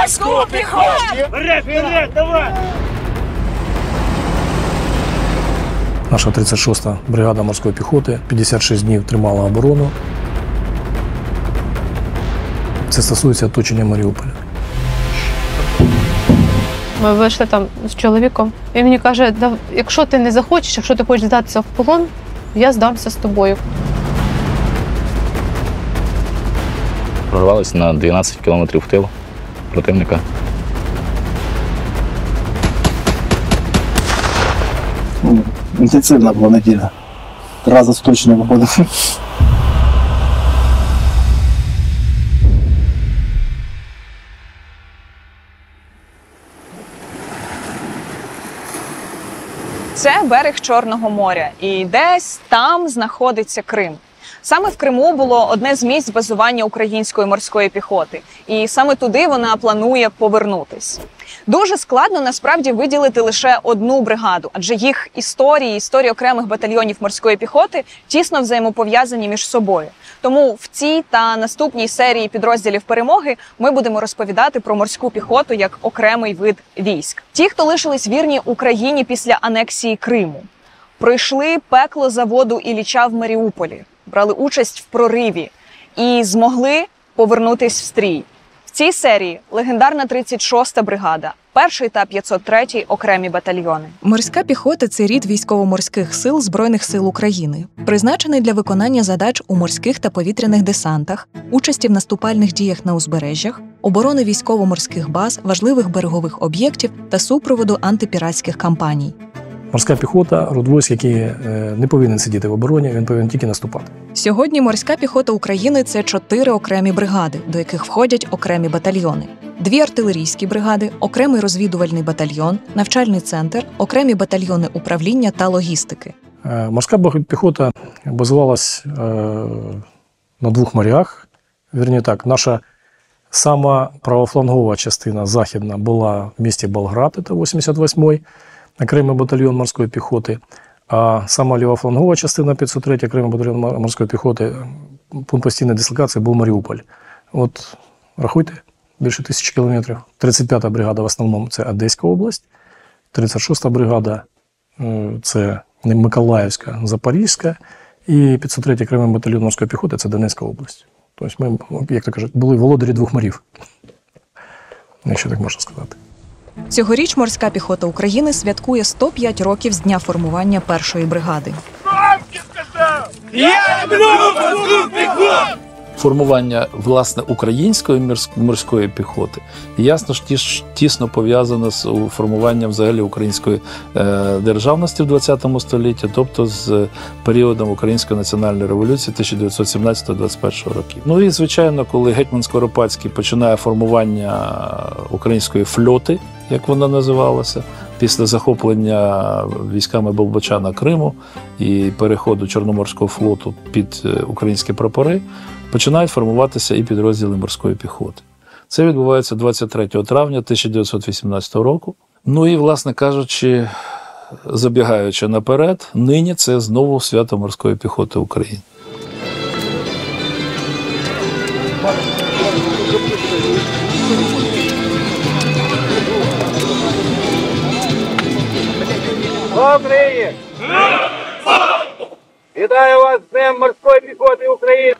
морську піхоту! Вперед, вперед, давай! Наша 36-та бригада морської піхоти 56 днів тримала оборону. Це стосується оточення Маріуполя. Ми вийшли там з чоловіком. Він мені каже: якщо ти не захочеш, якщо ти хочеш здатися в полон, я здамся з тобою. Прорвались на 12 кілометрів в тил противника. Ну, Інтенсивна була неділя. Три рази точно виходив. Це берег Чорного моря, і десь там знаходиться Крим. Саме в Криму було одне з місць базування української морської піхоти, і саме туди вона планує повернутись. Дуже складно насправді виділити лише одну бригаду, адже їх історії, історії окремих батальйонів морської піхоти тісно взаємопов'язані між собою. Тому в цій та наступній серії підрозділів перемоги ми будемо розповідати про морську піхоту як окремий вид військ. Ті, хто лишились вірні Україні після анексії Криму, пройшли пекло заводу Ілліча в Маріуполі, брали участь в прориві і змогли повернутись в стрій. В цій серії легендарна 36-та бригада, перший та 503-й окремі батальйони. Морська піхота це рід військово-морських сил Збройних сил України, призначений для виконання задач у морських та повітряних десантах, участі в наступальних діях на узбережжях, оборони військово-морських баз, важливих берегових об'єктів та супроводу антипіратських кампаній. Морська піхота род військ, який е, не повинен сидіти в обороні, він повинен тільки наступати. Сьогодні морська піхота України це чотири окремі бригади, до яких входять окремі батальйони. Дві артилерійські бригади, окремий розвідувальний батальйон, навчальний центр, окремі батальйони управління та логістики. Е, Морська піхота базувалась е, на двох морях. Вірні так, наша сама правофлангова частина західна була в місті Болград, це 88-й окремий батальйон морської піхоти. А сама лівофлангова частина 503 окремий батальйон морської піхоти, пункт постійної дислокації був Маріуполь. От рахуйте, більше тисячі кілометрів. 35-та бригада в основному це Одеська область, 36-та бригада е, це Миколаївська, Запорізька, і 503 окремий батальйон морської піхоти це Донецька область. Тобто ми, як то кажуть, були володарі двох морів, якщо так можна сказати. Цьогоріч морська піхота України святкує 105 років з дня формування першої бригади. Я люблю морську піхоту! формування власне української морської піхоти ясно ж тісно пов'язано з у- формуванням взагалі української е, державності в ХХ столітті, тобто з періодом Української національної революції 1917-21 років. Ну і звичайно, коли гетьман Скоропадський починає формування української флоти, як вона називалася, після захоплення військами Болбочана Криму і переходу Чорноморського флоту під е, українські прапори, починають формуватися і підрозділи морської піхоти. Це відбувається 23 травня 1918 року. Ну і, власне кажучи, забігаючи наперед, нині це знову свято морської піхоти України. Слава! Вітаю вас з Днем морської піхоти України!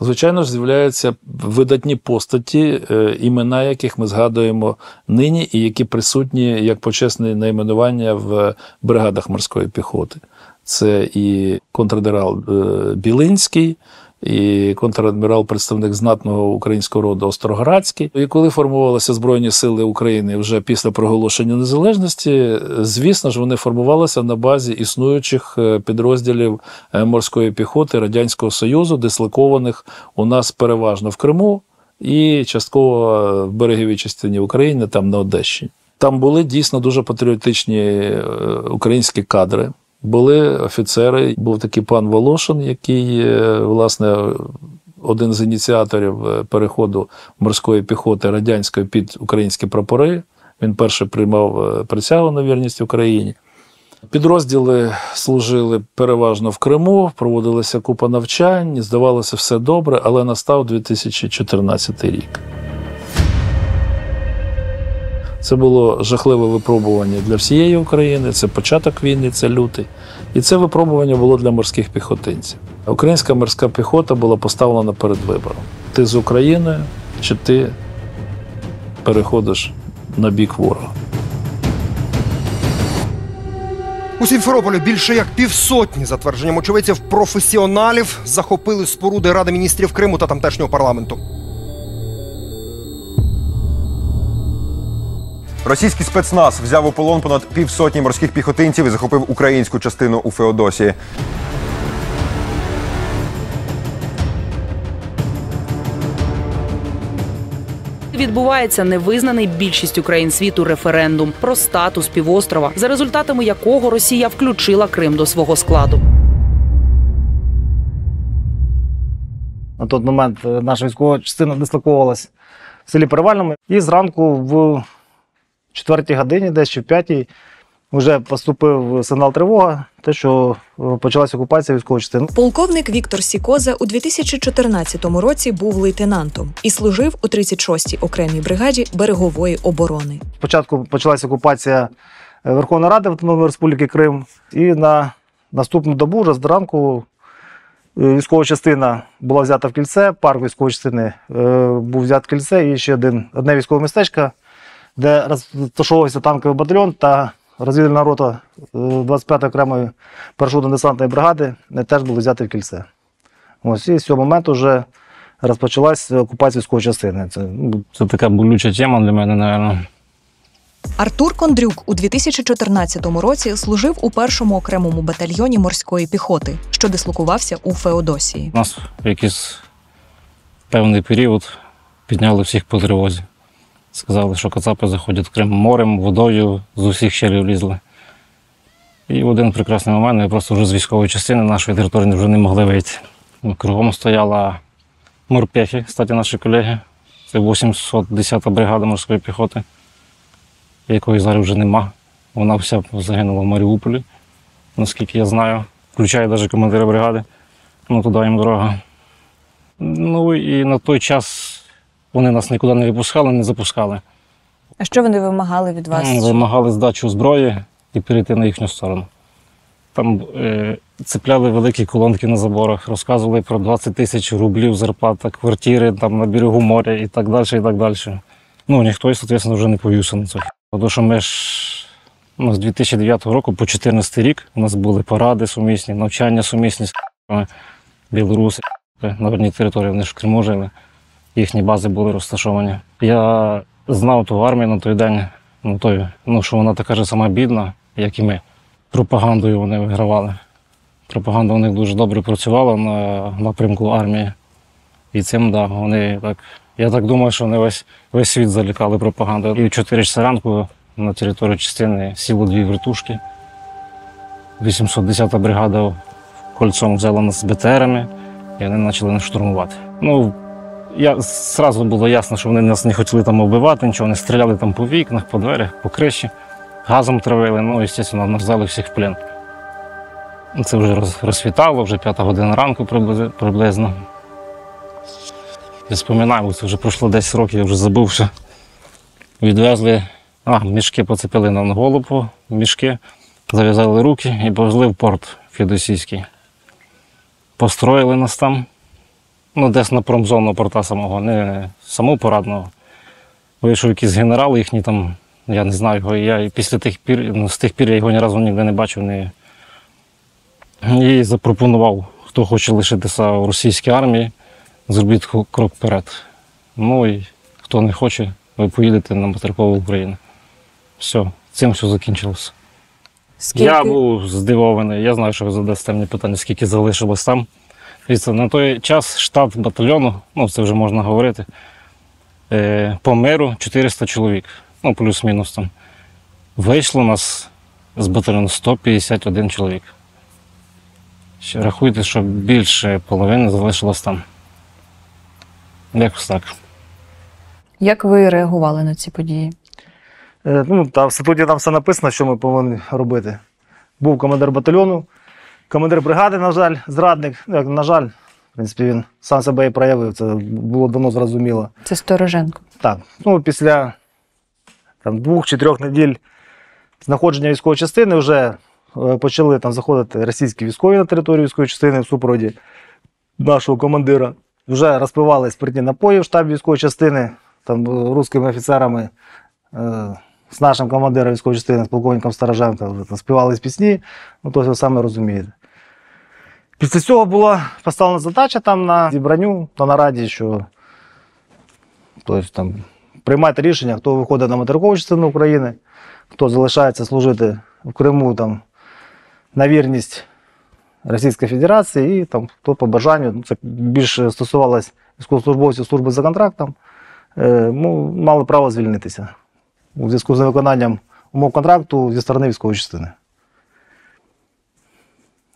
Звичайно ж, з'являються видатні постаті, е, імена яких ми згадуємо нині, і які присутні як почесне найменування в бригадах морської піхоти. Це і контрадмірал е, Білинський, і контрадмірал, представник знатного українського роду Остроградський. І коли формувалися Збройні Сили України вже після проголошення незалежності, звісно ж, вони формувалися на базі існуючих е, підрозділів е, морської піхоти Радянського Союзу, дислокованих у нас переважно в Криму і частково е, в береговій частині України, там на Одещині. Там були дійсно дуже патріотичні українські кадри. Були офіцери, був такий пан Волошин, який, е, власне, один з ініціаторів е, переходу морської піхоти радянської під українські прапори. Він перший приймав е, присягу на вірність Україні. Підрозділи служили переважно в Криму, проводилася купа навчань, здавалося все добре, але настав 2014 рік. Це було жахливе випробування для всієї України. Це початок війни, це лютий. І це випробування було для морських піхотинців. Українська морська піхота була поставлена перед вибором: ти з Україною чи ти переходиш на бік ворога. У Сімферополі більше як півсотні, за твердженням очевидців, професіоналів захопили споруди Ради міністрів Криму та тамтешнього парламенту. Російський спецназ взяв у полон понад півсотні морських піхотинців і захопив українську частину у Феодосії. Відбувається невизнаний більшістю країн світу референдум про статус півострова, за результатами якого Росія включила Крим до свого складу. На той момент е, наша військова частина дислоковувалась в селі Перевальному. І зранку в четвертій годині, десь чи в п'ятій, вже поступив сигнал тривога, те, що е, почалася окупація військової частини. Полковник Віктор Сікоза у 2014 році був лейтенантом і служив у 36-й окремій бригаді берегової оборони. Спочатку почалася окупація е, Верховної Ради Автономної Республіки Крим, і на наступну добу, вже зранку, е, військова частина була взята в кільце, парк військової частини був взят в кільце, і ще один, одне військове містечко, де розташовувався танковий батальйон та розвідувальна рота е, 25-ї окремої парашютно-десантної бригади, е, теж були взяті в кільце. Ось і з цього моменту вже розпочалась окупація військової частини. Це, ну, Це така болюча тема для мене, напевно. Артур Кондрюк у 2014 році служив у першому окремому батальйоні морської піхоти, що дислокувався у Феодосії. У нас в якийсь певний період підняли всіх по тривозі. Сказали, що кацапи заходять в Крим морем, водою, з усіх щелів лізли. І в один прекрасний момент ми просто вже з військової частини нашої території вже не могли вийти. Кругом стояла морпехи, кстати, наші колеги. Це 810-та бригада морської піхоти, якої зараз вже нема. Вона вся загинула в Маріуполі, наскільки я знаю. Включає навіть командира бригади. Ну, туди їм дорога. Ну і на той час вони нас нікуди не випускали, не запускали. А що вони вимагали від вас? Вимагали здачу зброї і перейти на їхню сторону. Там е, цепляли великі колонки на заборах, розказували про 20 тисяч рублів зарплата, квартири там на берегу моря і так далі. і так далі. Ну, ніхто, звісно, вже не повівся на це. Тому що ми ж ну, з 2009 року по 2014 рік у нас були паради сумісні, навчання сумісні з білоруси на одній території, вони ж в Криму жили. Їхні бази були розташовані. Я знав ту армію на той день, ну, той, ну, що вона така ж сама бідна, як і ми. Пропагандою вони вигравали. Пропаганда у них дуже добре працювала на напрямку армії. І цим, да, вони так. Я так думаю, що вони весь, весь світ залікали пропагандою. І в 4 часа ранку на територію частини сіло дві вертушки. 810-та бригада кольцом взяла нас з БТРами, і вони почали нас штурмувати. Ну, я зразу було ясно, що вони нас не хотіли там вбивати, нічого, вони стріляли там по вікнах, по дверях, по криші, газом травили, ну, і, звісно, нас взяли всіх в плен. Це вже розсвітало, вже п'ята година ранку приблизно. Я споминаю, це вже пройшло 10 років, я вже забувся. Відвезли, а, мішки поцепили на голову, мішки, зав'язали руки і повезли в порт Фідосійський. Построїли нас там. Ну, десь на промзону порта самого, не самого порадного. Вийшов якийсь генерал їхній там, я не знаю його. Я і після тих пір, ну, з тих пір я його ні разу ніде не бачив. Не... І запропонував, хто хоче лишитися в російській армії, зробіть крок вперед. Ну і хто не хоче, ви поїдете на материкову Україну. Все, цим все закінчилося. Скільки? Я був здивований. Я знаю, що ви задасте мені питання, скільки залишилось там. Дивіться, на той час штат батальйону, ну це вже можна говорити, е, по миру 400 чоловік, ну плюс-мінус там. Вийшло нас з батальйону 151 чоловік. Ще рахуйте, що більше половини залишилось там. Якось так. Як ви реагували на ці події? Е, Ну, та в статуті там все написано, що ми повинні робити. був командир батальйону, командир бригади, на жаль, зрадник. Ну, як, на жаль, в принципі, він сам себе і проявив. Це було давно зрозуміло. Це Стороженко. Так, ну після там, двох чи трьох неділь знаходження військової частини вже е, почали там заходити російські військові на територію військової частини в супроводі нашого командира. Вже розпивали спиртні напої в штабі військової частини, там е, русскими офіцерами е, з нашим командиром військової частини, з полковником Староженко, вже там співались пісні, ну то ви саме розумієте. Після цього була поставлена задача там на зібранню на нараді, що Тобто там приймати рішення, хто виходить на материкову частину України, хто залишається служити в Криму там, на вірність Російської Федерації, і там, хто по бажанню, ну, це більше стосувалось військовослужбовців служби за контрактом, ну, мали право звільнитися у зв'язку з невиконанням умов контракту зі сторони військової частини.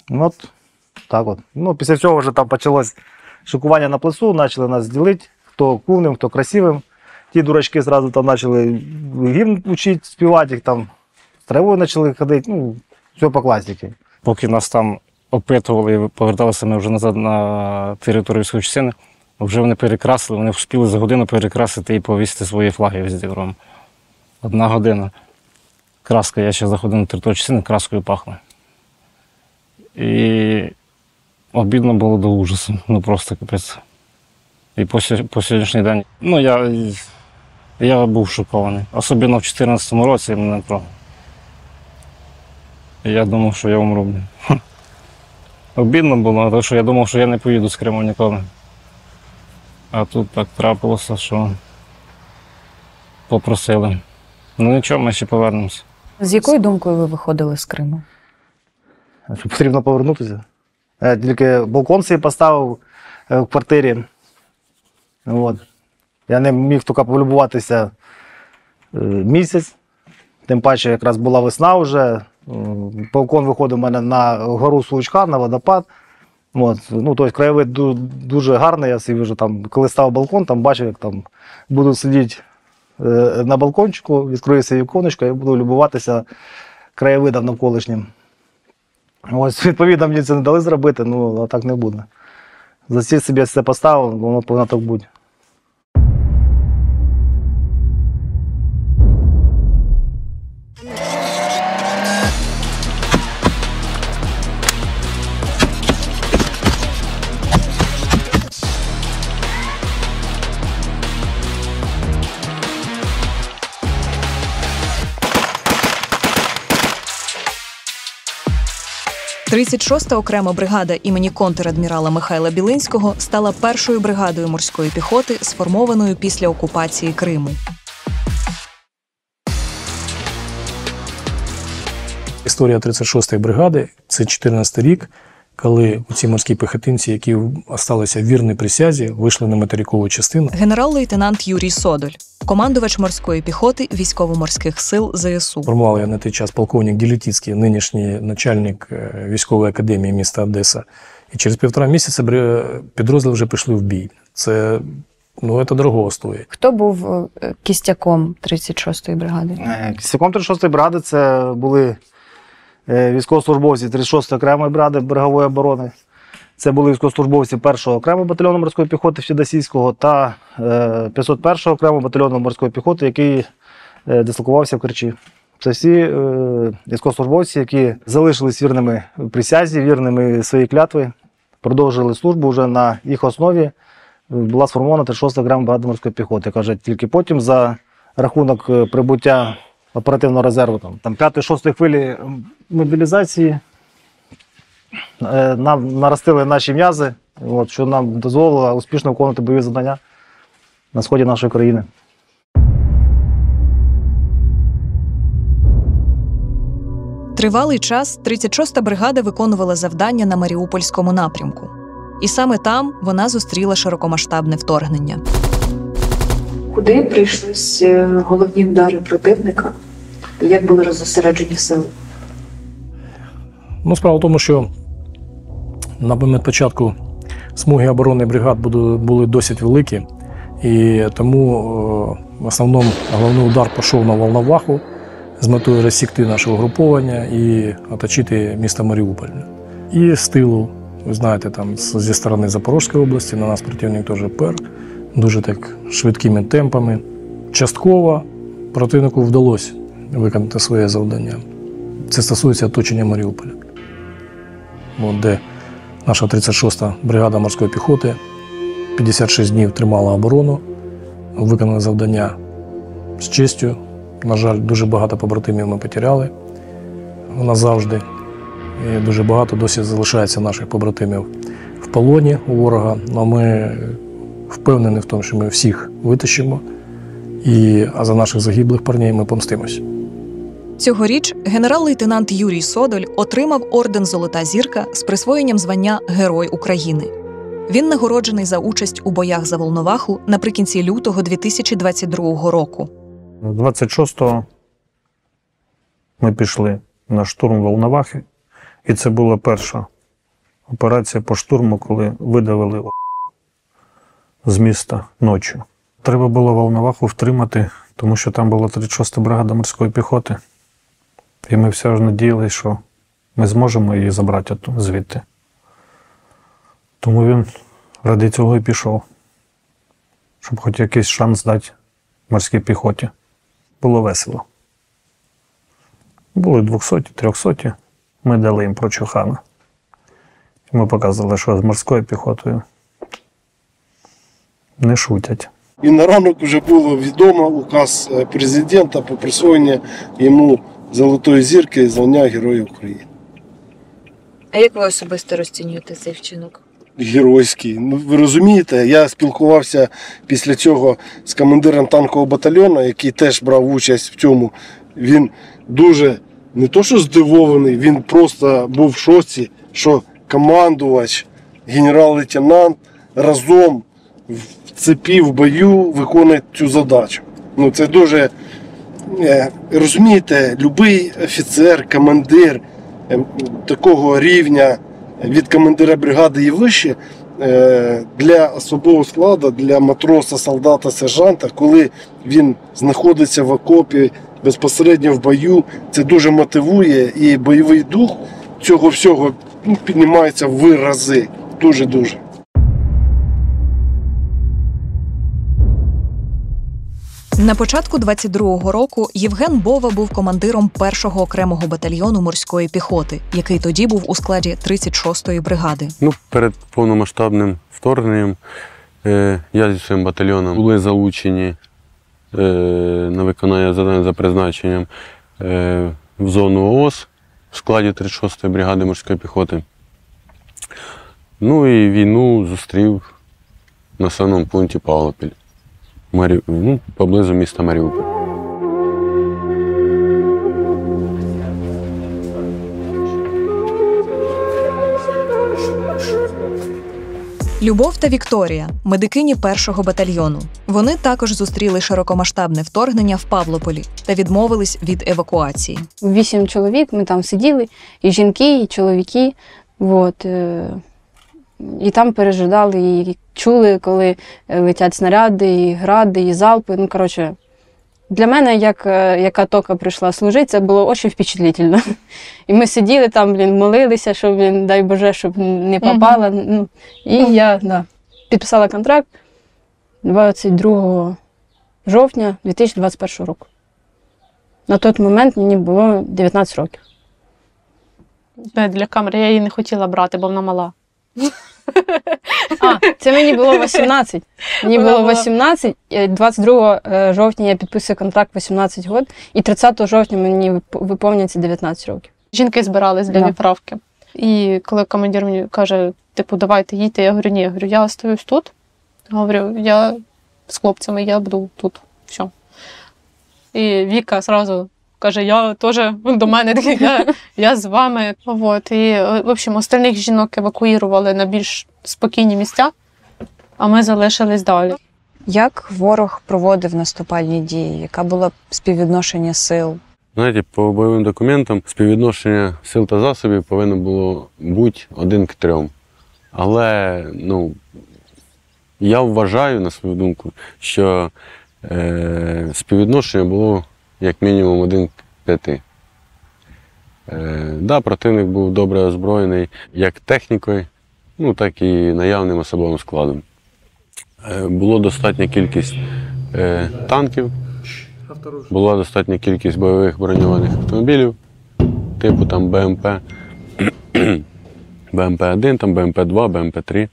Ну, От так от. Ну, після цього вже там почалось шикування на плесу, почали нас ділити, хто кувним, хто красивим. Ті дурачки зразу там почали гімн учити, співати, їх там з травою почали ходити, ну, все по класіки. Поки нас там опитували і поверталися ми вже назад на територію частини, вже вони перекрасили, вони встигли за годину перекрасити і повісити свої флаги везде кругом. Одна година. Краска, я ще заходив на територію частини, краскою пахло. І обідно було до ужасу. Ну просто капець. І по, по сьогоднішній день. Ну, я, я був шокований. Особливо в 2014 році мене про. Я думав, що я умру. Обідно було, тому що я думав, що я не поїду з Криму ніколи. А тут так трапилося, що попросили. Ну нічого, ми ще повернемося. З якою думкою ви виходили з Криму? що потрібно повернутися. Я тільки балкон собі поставив е, в квартирі. От. Я не міг тільки полюбуватися е, місяць. Тим паче, якраз була весна вже. Е, Балкон виходив у мене на гору Случка, на водопад. От. Ну, тобто краєвид дуже гарний. Я собі вже там, коли став балкон, там бачив, як там буду сидіти е, на балкончику, відкрию свій віконечко і буду любуватися краєвидом навколишнім. Ось, відповідно, мені це не дали зробити, ну а так не буде. За ціль собі все поставив, воно повинно так бути. – 36-та окрема бригада імені контрадмірала Михайла Білинського стала першою бригадою морської піхоти, сформованою після окупації Криму. Історія 36-ї бригади це 14 рік, коли у ці морські піхотинці, які залишилися вірні присязі, вийшли на материкову частину. Генерал-лейтенант Юрій Содоль, командувач морської піхоти військово-морських сил ЗСУ. Формував я на той час полковник Ділітіцький, нинішній начальник е, військової академії міста Одеса. І через півтора місяця підрозділи вже пішли в бій. Це ну, це дорого стоїть. Хто був е, кістяком 36-ї бригади? Е, Кістяком 36-ї бригади це були е, військовослужбовці 36-ї окремої бригади берегової оборони. Це були військовослужбовці 1-го окремого батальйону морської піхоти Фідосійського та е, 501-го окремого батальйону морської піхоти, який е, дислокувався в Керчі. Це всі е, військовослужбовці, які залишились вірними присязі, вірними своїй клятві, продовжили службу вже на їх основі. е, Була сформована 36-та окрема бригада морської піхоти. Каже, тільки потім за рахунок е, прибуття оперативного резерву, там, там 5-6 хвилі мобілізації, е, нам наростили наші м'язи, от, що нам дозволило успішно виконувати бойові завдання на сході нашої країни. Тривалий час 36-та бригада виконувала завдання на Маріупольському напрямку. І саме там вона зустріла широкомасштабне вторгнення. Куди прийшлись е, головні удари противника? Як були розосереджені сили? Ну, справа в тому, що на момент початку смуги оборони бригад були досить великі, і тому е, в основному головний удар пішов на Волноваху, з метою розсікти наше угруповання і оточити місто Маріуполь. І з тилу, ви знаєте, там зі сторони Запорізької області на нас противник теж пер, дуже так швидкими темпами. Частково противнику вдалося виконати своє завдання. Це стосується оточення Маріуполя, От де наша 36-та бригада морської піхоти 56 днів тримала оборону, виконали завдання з честю. На жаль, дуже багато побратимів ми потеряли назавжди. І дуже багато досі залишається наших побратимів в полоні у ворога. Але ми впевнені в тому, що ми всіх витащимо. І, а за наших загиблих парнів ми помстимось. Цьогоріч генерал-лейтенант Юрій Содоль отримав орден Золота зірка з присвоєнням звання Герой України. Він нагороджений за участь у боях за Волноваху наприкінці лютого 2022 року. 26-го ми пішли на штурм Волновахи, і це була перша операція по штурму, коли видавили з міста ночі. Треба було Волноваху втримати, тому що там була 36-та бригада морської піхоти. І ми все ж надіялися, що ми зможемо її забрати звідти. Тому він ради цього і пішов, щоб хоч якийсь шанс дати морській піхоті. Було весело. Були 200, 300. Ми дали їм прочухана. Ми показали, що з морською піхотою не шутять. І на ранок вже було відомо указ е, президента про присвоєння йому Золотої зірки і звання Героя України. А як ви особисто розцінюєте цей вчинок? Геройський. Ну, ви розумієте, я спілкувався після цього з командиром танкового батальйону, який теж брав участь в цьому. Він дуже не то, що здивований, він просто був в шоці, що командувач, генерал-лейтенант разом в цепі в бою виконує цю задачу. Ну, це дуже е, розумієте, будь-який офіцер, командир е, такого рівня від командира бригади і вище е, для особового складу, для матроса, солдата, сержанта, коли він знаходиться в окопі безпосередньо в бою, це дуже мотивує і бойовий дух цього всього ну, піднімається в рази. Дуже-дуже. На початку 22-го року Євген Бова був командиром першого окремого батальйону морської піхоти, який тоді був у складі 36-ї бригади. Ну, перед повномасштабним вторгненням е, я зі своїм батальйоном були залучені е, на виконання завдань за призначенням е, в зону ООС в складі 36-ї бригади морської піхоти. Ну і війну зустрів в населеному пункті Павлопіль, Марі... ну, поблизу міста Маріуполь. Любов та Вікторія, медикині першого батальйону. Вони також зустріли широкомасштабне вторгнення в Павлополі та відмовились від евакуації. Вісім чоловік, ми там сиділи, і жінки, і чоловіки. От, е, і там пережидали, і чули, коли е, летять снаряди, і гради, і залпи. Ну, коротше, для мене, як, е, яка тока прийшла служити, це було дуже впечатлительно. І ми сиділи там, блін, молилися, щоб, блін, дай Боже, щоб не попала. Ну, і я да, підписала контракт 22 жовтня 2021 року. На той момент мені було 19 років. Для камери я її не хотіла брати, бо вона мала. А, це мені було 18. Мені Вона було була- 18, і 22 е, жовтня я підписую контракт 18 років, і 30 жовтня мені вип- виповнюється 19 років. Жінки збирались для Да. відправки. І коли командир мені каже, типу, давайте їдьте, я говорю, ні, я говорю, я остаюсь тут. Говорю, я з хлопцями, я буду тут. Все. І Віка одразу каже, я теж до мене такий, я, я з вами. От. І, е, в общем, остальних жінок евакуювали на більш спокійні місця, а ми залишились далі. Як ворог проводив наступальні дії? Яка була співвідношення сил? Знаєте, по бойовим документам співвідношення сил та засобів повинно було бути один к трьом. Але ну, я вважаю, на свою думку, що е, співвідношення було як мінімум один п'яти. Е, да, противник був добре озброєний як технікою, ну, так і наявним особовим складом. Е, було достатня кількість е, танків, була достатня кількість бойових броньованих автомобілів, типу там БМП, БМП-1, там БМП-2, БМП-3,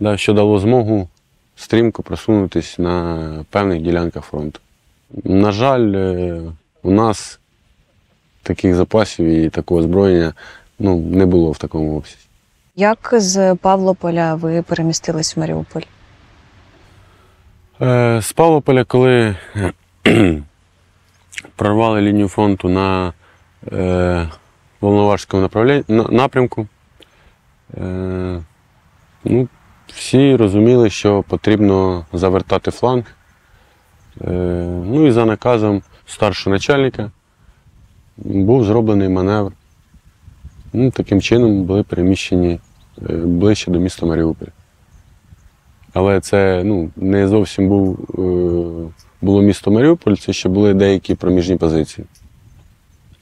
да, що дало змогу стрімко просунутися на певних ділянках фронту. На жаль, е, у нас таких запасів і такого озброєння ну, не було в такому обсязі. Як з Павлополя ви перемістились в Маріуполь? Е, З Павлополя, коли прорвали лінію фронту на е, Волноваському напрямку, е, ну, всі розуміли, що потрібно завертати фланг. Е, ну і за наказом старшого начальника був зроблений маневр. Ну, таким чином були переміщені е, ближче до міста Маріуполь. Але це ну, не зовсім був, е, було місто Маріуполь, це ще були деякі проміжні позиції,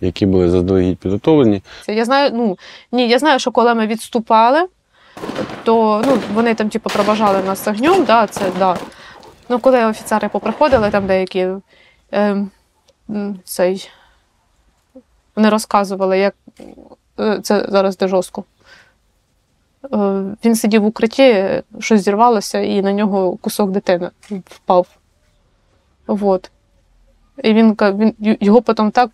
які були заздалегідь підготовлені. Я знаю, ну ні, я знаю, що коли ми відступали, то ну, вони там, типу, проважали нас огнем, да, це да. Ну, коли офіцери поприходили, там деякі е, цей, вони розказували, як е, це зараз де жорстко. Е, Він сидів в укритті, щось зірвалося, і на нього кусок дитини впав. Вот. І він, він його потім так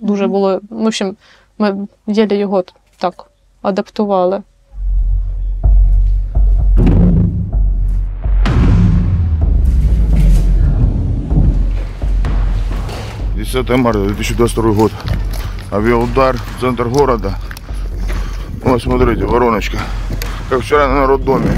дуже було. В общем, ми єлі його так адаптували. — 10 марта 2022 год. Авиаудар в центр города. Вот, смотрите, вороночка. Как вчера на роддоме.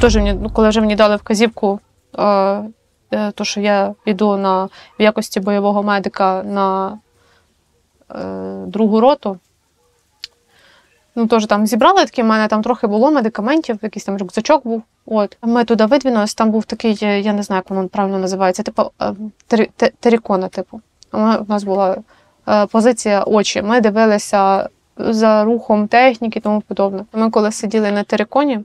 Теж мені, ну, коли вже мені дали вказівку, е, то, що я йду на, в якості бойового медика на е, другу роту. Ну, теж там зібрали такі, в мене там трохи було медикаментів, якийсь там рюкзачок був. От. Ми туди видвинулись, там був такий, я не знаю, як воно правильно називається, типу е, терікона, типу. У нас була е, позиція очі. Ми дивилися за рухом техніки і тому подобне. Ми коли сиділи на териконі,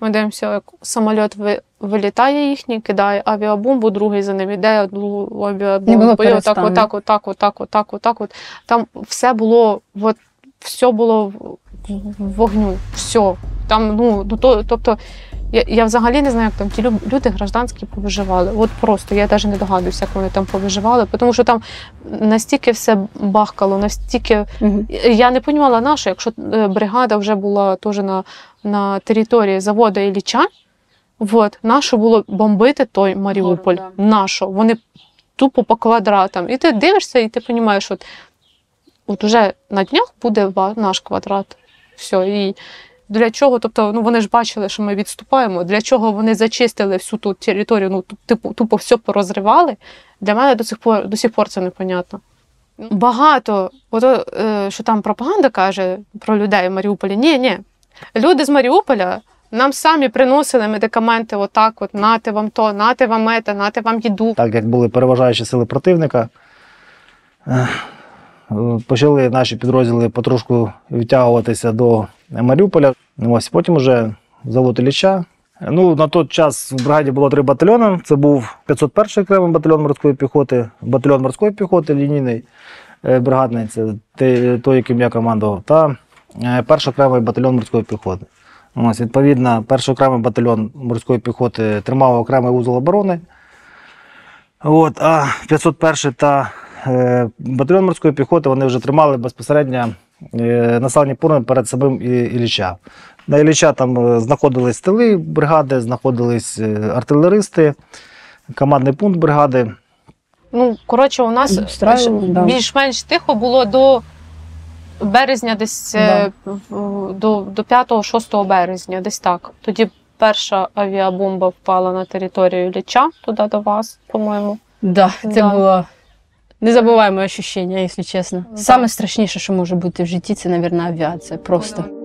ми дивимося, як самоліт вилітає їхній, кидає авіабомбу, другий за ним іде, було авіабомбу. І отак, отак, отак, отак, отак, отак. От. Там все було, от, все було вогню. Все. Там, ну, ну, то, тобто, я, я взагалі не знаю, як там ті лю- люди гражданські повиживали. От просто я навіть не догадуюся, як вони там повиживали, тому що там настільки все бахкало, настільки. Я не розуміла, на що, якщо е, бригада вже була теж на, на території заводу Ілліча, от, нащо було бомбити той Маріуполь? Нащо? Вони тупо по квадратам. І ти дивишся, і ти розумієш, от, от уже на днях буде ва- наш квадрат. Все. І для чого? Тобто, ну вони ж бачили, що ми відступаємо. Для чого вони зачистили всю ту територію, ну типу, тупо все порозривали. Для мене до сих пор до сих пор це непонятно. Багато, ото, е, що там пропаганда каже про людей в Маріуполі. Ні, ні. Люди з Маріуполя нам самі приносили медикаменти, отак, от нате вам то, нате вам ете, нате вам їду. Так як були переважаючі сили противника, почали наші підрозділи потрошку відтягуватися до Маріуполя. Ось потім вже завод Ілліча. Ну, на той час в бригаді було три батальйони. Це був 501 окремий батальйон морської піхоти, батальйон морської піхоти, лінійний е, бригадний, це той, яким я командував, та е, перший окремий батальйон морської піхоти. Ось, відповідно, перший окремий батальйон морської піхоти тримав окремий вузол оборони. От, а 501 та батальйон морської піхоти вони вже тримали безпосередньо е, населені пункти перед самим І- Ілліча. На Ілліча там е, знаходились тили бригади, знаходились е, артилеристи, командний пункт бригади. Ну, коротше, у нас да. більш-менш тихо було до березня, десь е, в- до, до 5-6 березня, десь так. Тоді перша авіабомба впала на територію Ліча, туди до вас, по-моєму. Да, це Да. було незабуваємо ощущення, якщо чесно. Саме страшніше, що може бути в житті, це, мабуть, авіація. Просто.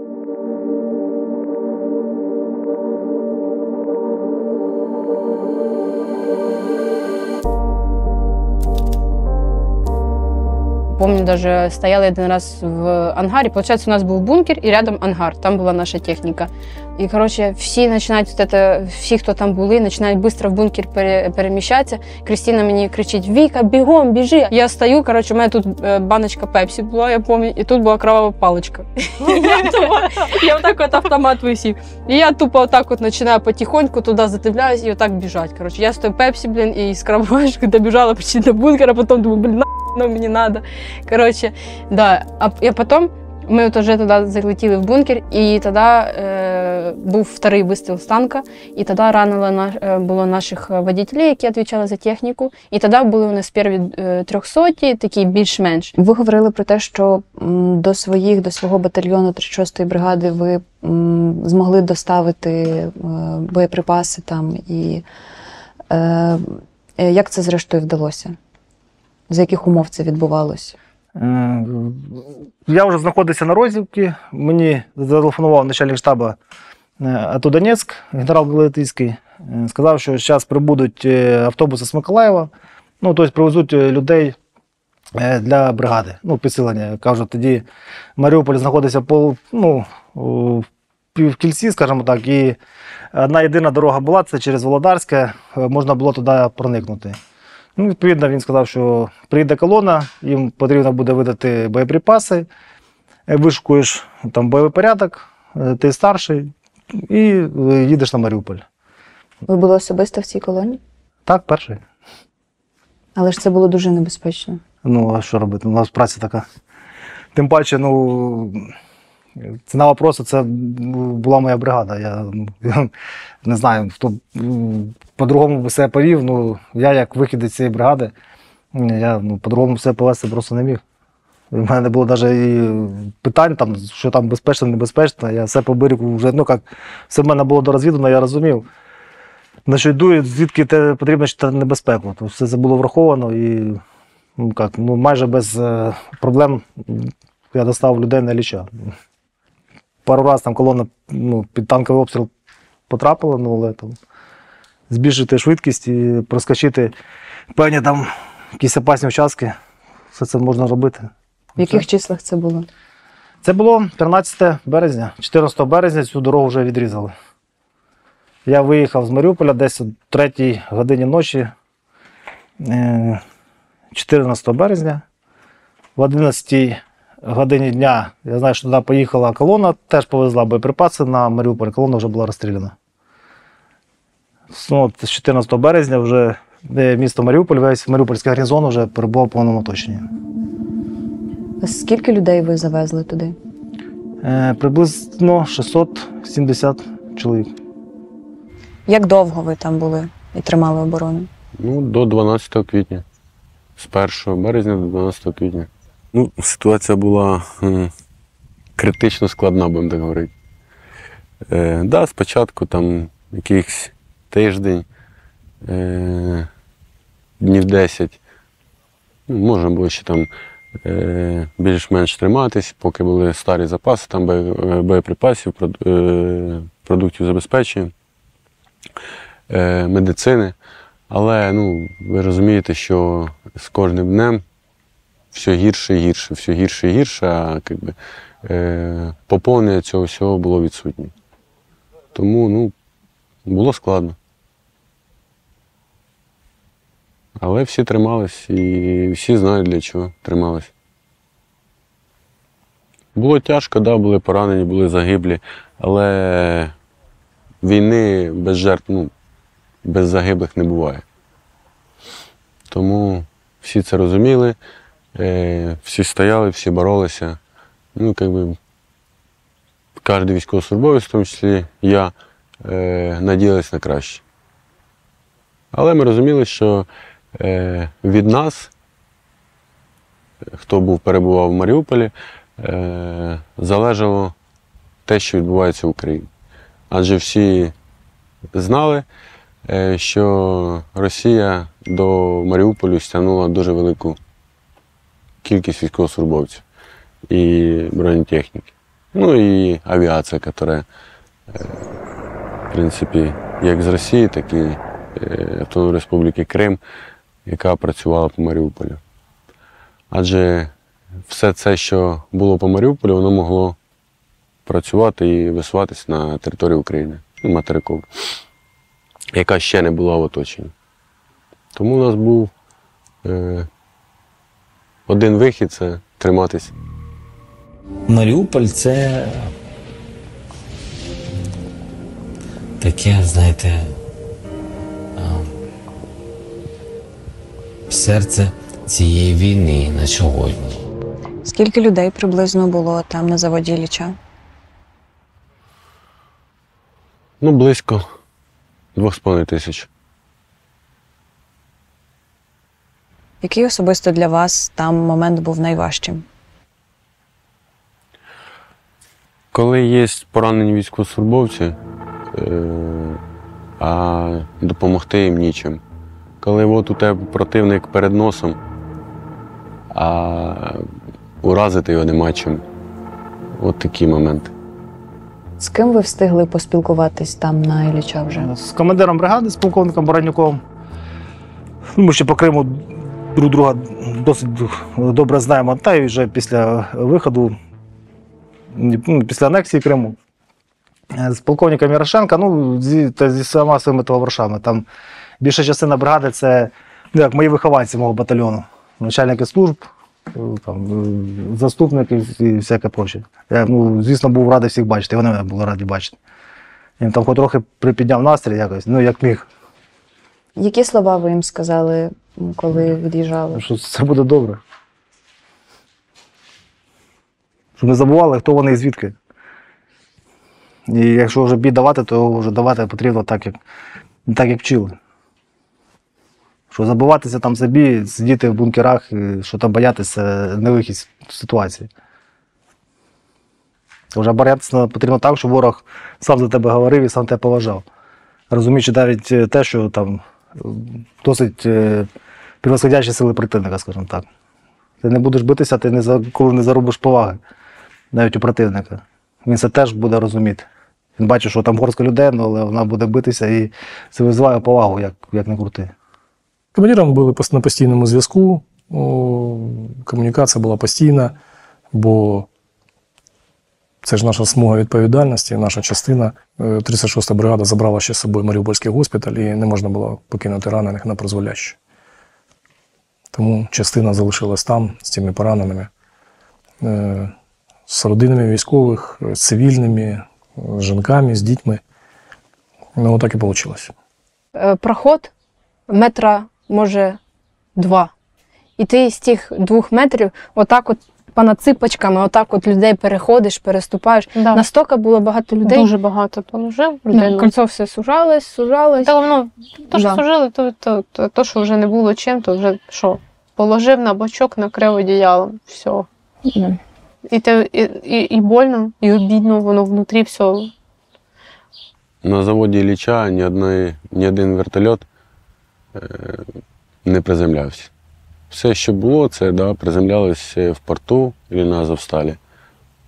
Помню, даже стояли один раз в ангаре. Получается, у нас был бункер и рядом ангар. Там была наша техніка. І коротше, всі починають от это, всі, хто там були, починають швидко в бункер пере, переміщатися. Крістіна мені кричить: Віка, бігом, біжи. Я стою, коротше, у мене тут е, баночка пепсі була, я пам'ятаю, і тут була кровава паличка. Я тупо- Я отак от автомат висів. І я тупо отак от починаю потихоньку туди зативляюсь і отак біжать. Коротше, я стою пепсі, блін, і з кровашки добіжала почти до бункера, потім думаю, блін, на ну, мені треба. Коротше, да. А, а потім ми от вже тоді залетіли в бункер, і тоді е, був вторий вистріл з танка, і тоді ранило на, е, було наших водителів, які відповідали за техніку. І тоді були у нас перві е, трьохсоті, такі більш-менш. Ви говорили про те, що м, до своїх, до свого батальйону 36-ї бригади ви м, змогли доставити е, боєприпаси там і е, як це зрештою вдалося? За яких умов це відбувалося? Е, Я вже знаходився на розвідці. Мені зателефонував начальник штабу е, АТО Донецьк, генерал Галетицький. Е, Сказав, що зараз прибудуть автобуси з Миколаєва. Ну, тобто привезуть людей для бригади. Ну, підсилення. Кажуть, тоді Маріуполь знаходиться по, ну, у пів кільці, скажімо так, і одна єдина дорога була це через Володарське, можна було туди проникнути. Ну, відповідно, він сказав, що прийде колона, їм потрібно буде видати боєприпаси, е, вишукуєш там бойовий порядок, е, ти старший, і е, їдеш на Маріуполь. Ви були особисто в цій колонії? Так, перший. Але ж це було дуже небезпечно. Ну, а що робити? У нас праця така. Тим паче, ну, ціна вопросу це була моя бригада. Я, ну, я не знаю, хто по-другому би себе повів. Ну, я як вихідець цієї бригади, я ну, по-другому себе повести просто не міг. У мене не було навіть питань, там, що там безпечно, небезпечно. Я все по берегу вже, ну як, все в мене було дорозвідано, я розумів. На що йду, звідки те потрібно читати небезпеку. То все це було враховано і ну, як, ну, майже без е, проблем я достав людей на ліча. Пару разів там колона ну, під танковий обстріл потрапила, ну, але там, збільшити швидкість і проскочити певні там якісь опасні участки. Все це можна робити. В яких числах це було? Це було 13 березня. 14 березня цю дорогу вже відрізали. Я виїхав з Маріуполя десь о 3 годині ночі, е, 14 березня. В 11 годині дня я знаю, що туди поїхала колона, теж повезла боєприпаси на Маріуполь. Колона вже була розстріляна. Ну, от з 14 березня вже е, місто Маріуполь, весь Маріупольський гарнізон вже перебував в повному оточенні. Скільки людей ви завезли туди? Е, приблизно 670 чоловік. Як довго ви там були і тримали оборону? Ну, до 12 квітня. З 1 березня до 12 квітня. Ну, ситуація була критично складна, будемо так говорити. Е, да, спочатку там якийсь тиждень, е, днів 10. Ну, можна було ще там е, більш-менш триматись, поки були старі запаси, там е, боєприпасів, е, продуктів забезпечення, е, медицини. Але ну, ви розумієте, що з кожним днем все гірше і гірше, все гірше і гірше, а якби, е, поповнення цього всього було відсутнє. Тому ну, було складно. Але всі тримались і всі знають для чого тримались. Було тяжко, да, були поранені, були загиблі, але війни без жертв, ну, без загиблих не буває. Тому всі це розуміли, всі стояли, всі боролися. Ну, як би, кожен військовослужбовець, в тому числі я, е, надіялись на краще. Але ми розуміли, що е, від нас, хто був перебував в Маріуполі, е, залежало те, що відбувається в Україні. Адже всі знали, е, що Росія до Маріуполю стягнула дуже велику кількість військовослужбовців і бронетехніки. Ну і авіація, яка, е, в принципі, як з Росії, так і е, Автономної Республіки Крим, яка працювала по Маріуполю. Адже все це, що було по Маріуполі, воно могло працювати і висуватися на території України, ну, материкову, яка ще не була в оточенні. Тому у нас був е, один вихід це триматися. Маріуполь це таке, знаєте, серце цієї війни на сьогодні. Скільки людей приблизно було там на заводі Ілліча? Ну, близько 2,5 тисяч. Який особисто для вас там момент був найважчим? Коли є поранені військовослужбовці, е, а допомогти їм нічим. Коли от у тебе противник перед носом, а уразити його нема чим. От такі моменти. З ким ви встигли поспілкуватись там на Ілліча вже? З командиром бригади, з полковником Баранюком. Ну, Ми ще по Криму друг друга досить добре знаємо. Та й вже після виходу, ну, після анексії Криму. Е, З полковником Ярошенка, ну, та зі всіма своїми товаришами. Там більша частина бригади це ну, як мої вихованці мого батальйону. Начальники служб, е, там, е, заступники і всяке проче. Я, ну, звісно, був радий всіх бачити, і вони мене були раді бачити. Він там хоч трохи припідняв настрій якось, ну як міг. Які слова ви їм сказали, коли від'їжджали? Що це буде добре. Щоб не забували, хто вони і звідки. І якщо вже бій давати, то вже давати потрібно так, як, не так, як вчили. Що забуватися там за бій, сидіти в бункерах, і що там боятися, не вихід з ситуації. Вже боятися потрібно так, щоб ворог сам за тебе говорив і сам тебе поважав. Розуміючи навіть е, те, що там е, досить е, превосходящі сили противника, скажімо так. Ти не будеш битися, ти не за, коли не заробиш поваги навіть у противника. Він це теж буде розуміти. Він бачить, що там горська людей, ну, але вона буде битися і це визиває повагу, як, як не крути. Командиром були на постійному зв'язку. Комунікація була постійна, бо це ж наша смуга відповідальності, наша частина. Е, 36-та бригада забрала ще з собою Маріупольський госпіталь і не можна було покинути ранених на призволяще. Тому частина залишилась там з цими пораненими, е, з родинами військових, з цивільними, з жінками, з дітьми. Ну, так і вийшло. Е, Проход метра, може, два. І ти з тих двох метрів отак от понад ципочками, отак от людей переходиш, переступаєш. Да. Настільки було багато людей. Дуже багато положив Да, людей. кольцо все сужалось, сужалось. Та воно, то, що Да. служили, то, то, то, то, що вже не було чим, то вже що? Положив на бочок, накрив одіялом. Все. І, те, і, і, і больно, і обідно, воно внутрі все. На заводі Ілліча ні, одної, ні один вертольот е, не приземлявся. Все, що було, це да, приземлялося в порту і на Азовсталі.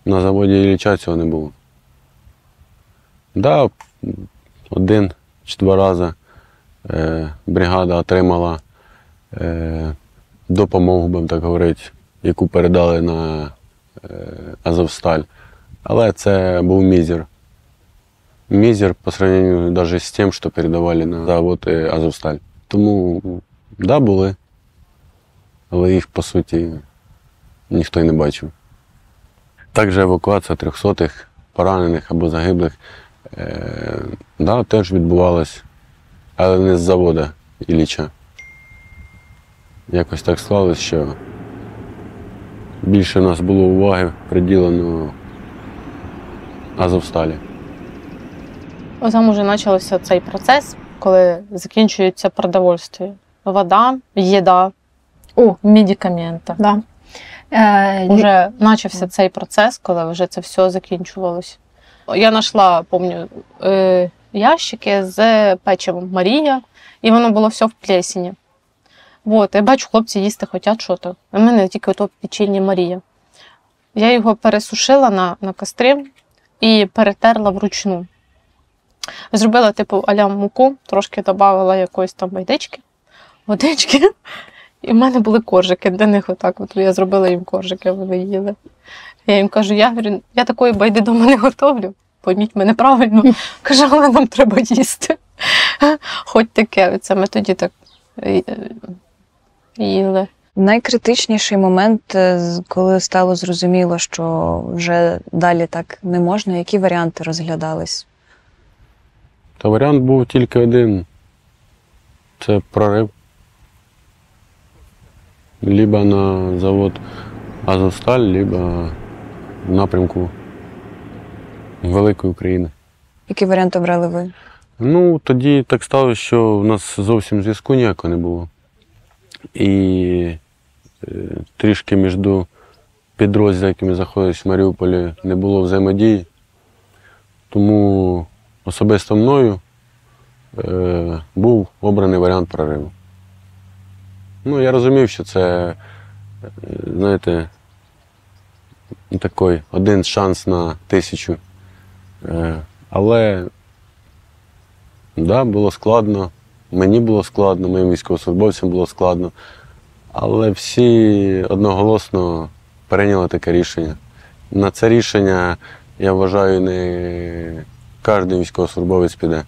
На заводі Ілліча цього не було. Да, один чи два рази е, бригада отримала е, допомогу, будемо так говорити, яку передали на е, Азовсталь. Але це був мізер. Мизер по сравнению даже с тем, что передавали на завод э, Азовсталь. Тому, да, були. Але їх, по суті, ніхто й не бачив. Також евакуація трьохсотих поранених або загиблих е, да, теж відбувалась, але не з завода Ілліча. Якось так склалось, що більше в нас було уваги приділено Азовсталі. Там уже почався цей процес, коли закінчується продовольствие. Вода, їда, О, медикаменти. Да. Е, Уже почався цей процес, коли вже це все закінчувалось. Я знайшла, пам'ятаю, е, ящики з печивом Марія, і воно було все в плесені. От, я бачу, хлопці їсти хочуть що-то. У мене тільки ото печення Марія. Я його пересушила на, на кострі і перетерла вручну. Зробила, типу, аля муку, трошки додавала якоїсь там байдички, водички І в мене були коржики для них отак. От я зробила їм коржики, вони їли. Я їм кажу, я, говорю, я такої байди дома не готовлю. Пойміть мене правильно. Кажу, але нам треба їсти. Хоч таке. Це ми тоді так е, їли. Найкритичніший момент, е, коли стало зрозуміло, що вже далі так не можна, які варіанти розглядались? Та варіант був тільки один. Це прорив. Либо на завод Азовсталь, либо в напрямку Великої України. Який варіант обрали ви? Ну, тоді так сталося, що в нас зовсім зв'язку ніякого не було. І е, трішки між підрозділами, якими знаходились в Маріуполі, не було взаємодії. Тому особисто мною е, був обраний варіант прориву. Ну, я розумів, що це, знаєте, такий один шанс на тисячу. Е, але Да, було складно. Мені було складно, моїм військовослужбовцям було складно. Але всі одноголосно прийняли таке рішення. На це рішення, я вважаю, не кожен військовослужбовець піде.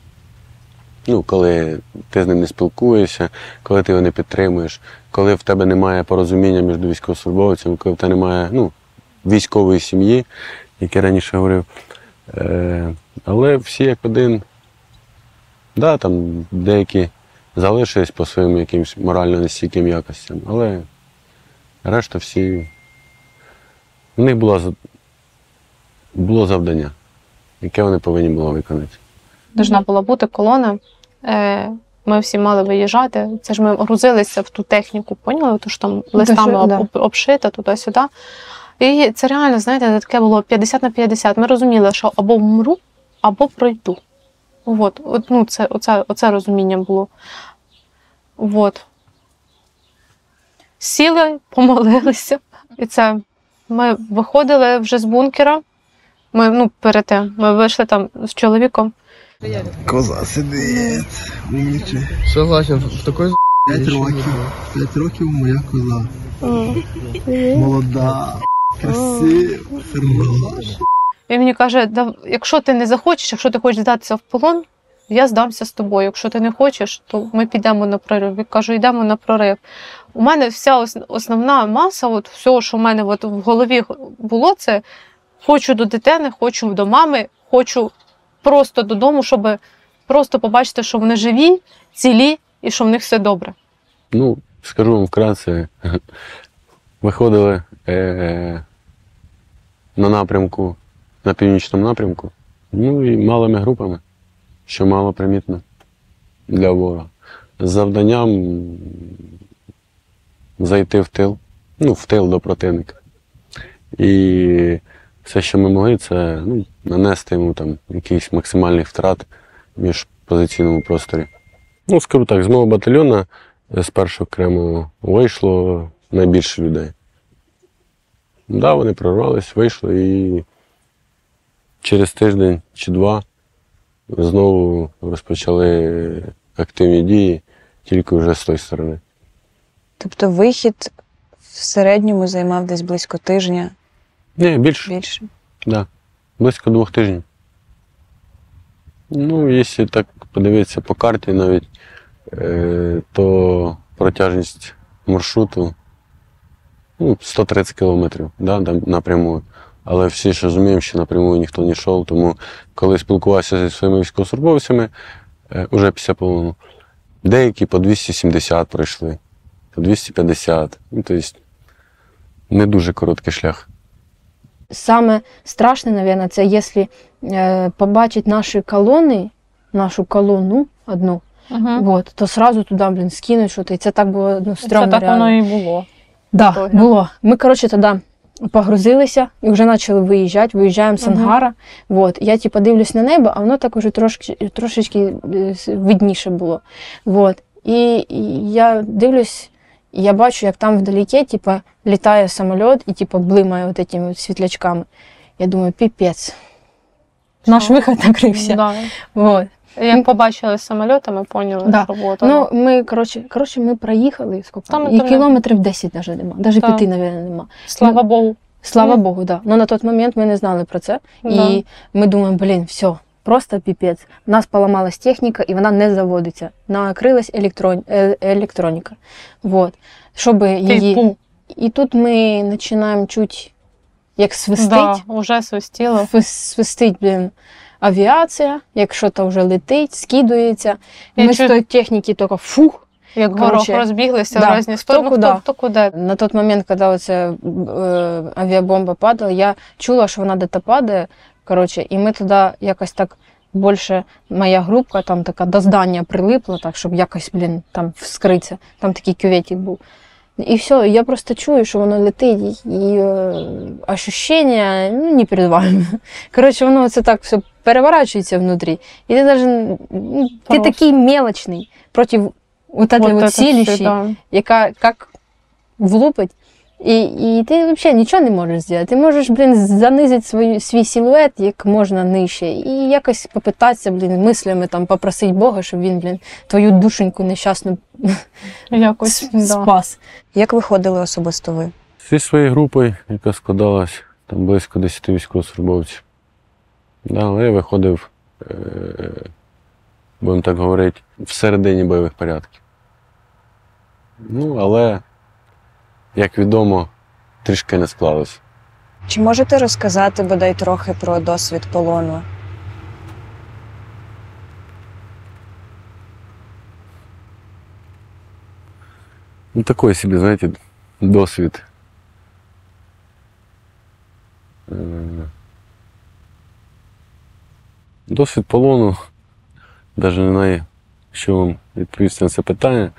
Ну, коли ти з ним не спілкуєшся, коли ти його не підтримуєш, коли в тебе немає порозуміння між військовослужбовцями, коли в тебе немає ну, військової сім'ї, як я раніше говорив. Е, але всі як один Да, там деякі залишились по своїм якимось морально нестійким якостям, але решта всі. У них було, було завдання, яке вони повинні були виконати. Должна була бути колона. Е, Ми всі мали виїжджати. Це ж ми грузилися в ту техніку, поняли? Ту ж там листами що, да. об, обшита туди-сюди. І це реально, знаєте, таке було 50 на 50. Ми розуміли, що або вмру, або пройду. От, от ну, це, оце, оце розуміння було. От. Сіли, помолилися. І це ми виходили вже з бункера. Ми, ну, перед тим, ми вийшли там з чоловіком. Коза сидить. Умніче. Согласен, в такой П'ять років. П'ять років моя коза. Молода, красива, хороша. Він мені каже: якщо ти не захочеш, якщо ти хочеш здатися в полон, я здамся з тобою. Якщо ти не хочеш, то ми підемо на прорив. Я кажу, йдемо на прорив. У мене вся основна маса, от всього, що в мене от в голові було, це хочу до дитини, хочу до мами, хочу просто додому, щоб просто побачити, що вони живі, цілі і що в них все добре. Ну, скажу вам вкратце, виходили е, на напрямку, на північному напрямку, ну і малими групами, що мало примітно для ворога. Завданням зайти в тил, ну, в тил до противника. І все, що ми могли, це ну, нанести йому там якийсь максимальний втрат між позиційному просторі. Ну, скажу так, з мого батальйону е, з першого окремо вийшло найбільше людей. Да, вони прорвались, вийшли і через тиждень чи два знову розпочали активні дії, тільки вже з тої сторони. Тобто вихід в середньому займав десь близько тижня. Ні, більше. Більше. Да. Близько двох тижнів. Ну, якщо так подивитися по карті навіть, е, то протяжність маршруту ну, 130 кілометрів да, напряму. Але всі ж розуміємо, що напряму ніхто не йшов, тому коли спілкувався зі своїми військовослужбовцями, е, уже після полону, деякі по 270 пройшли, по 250. Ну, тобто не дуже короткий шлях. Саме страшне, наверное, це якщо е, побачить наші колони, нашу колону одну, вот, то сразу туди, блін, скинуть щось. І це так було ну, стрьомно. Це так реально. воно і було. Да, Ітоги. було. Ми, коротше, тоді погрузилися і вже почали виїжджати, виїжджаємо з ангара. Вот. Я типу, дивлюсь на небо, а воно так уже трошки, трошечки е, видніше було. Вот. І я дивлюсь, і я бачу, як там вдалеке, типу, літає самоліт і типу, блимає от этими світлячками. Я думаю, піпець. Наш виход накрився. Да. Вот. Як побачили самоліти, ми поняли, Да. що було Ну, ми, коротше, коротше, ми проїхали скільки? Там і там не- кілометрів 10 навіть нема. Навіть Так. 5, мабуть, нема. Слава Ну, Богу. Слава Ну. Богу, да. Ну на той момент ми не знали про це. Да. І ми думаємо, блін, все, просто піпець. У нас поламалась техніка, і вона не заводиться. Накрилась електрон... е- електроніка. Вот. Щоб її. І тут ми починаємо чуть як свистить. Да, уже свистіло. Свистить, блін, авіація, якщо то вже летить, скидується. Я ми чу- з тої техніки тільки фух. Як горох Короче, розбіглися да, в різні хто сторони, куди. хто, хто куди. На той момент, коли оця е, авіабомба падала, я чула, що вона десь падає. Коротше, і ми туди якось так більше, моя група там така до здання прилипла, так, щоб якось, блін, там вскритися. Там такий кюветик був. І все, я просто чую, що воно летить, і, і е, ощущення ну, непередаваємо. Коротше, воно це так все переворачується внутрі. І ти навіть ну, ти такий мелочний проти вот Вот вот это да. яка як влупить. І, і ти взагалі нічого не можеш зробити. Ти можеш, блін, занизити свою, свій силует як можна нижче. І якось попитатися, блін, мислями там попросити Бога, щоб він, блін, твою душеньку нещасну Якось да. спас. Як виходили особисто ви? Зі своєю групою, яка складалась, там близько 10 військовослужбовців. Да, але я виходив, е, будемо так говорити, в середині бойових порядків. Ну, але, як відомо, трішки не склалося. Чи можете розказати бодай трохи про досвід полону? Ну, такий собі, знаєте, досвід. Е, Досвід полону. Навіть не знаю, що вам відповісти на це питання.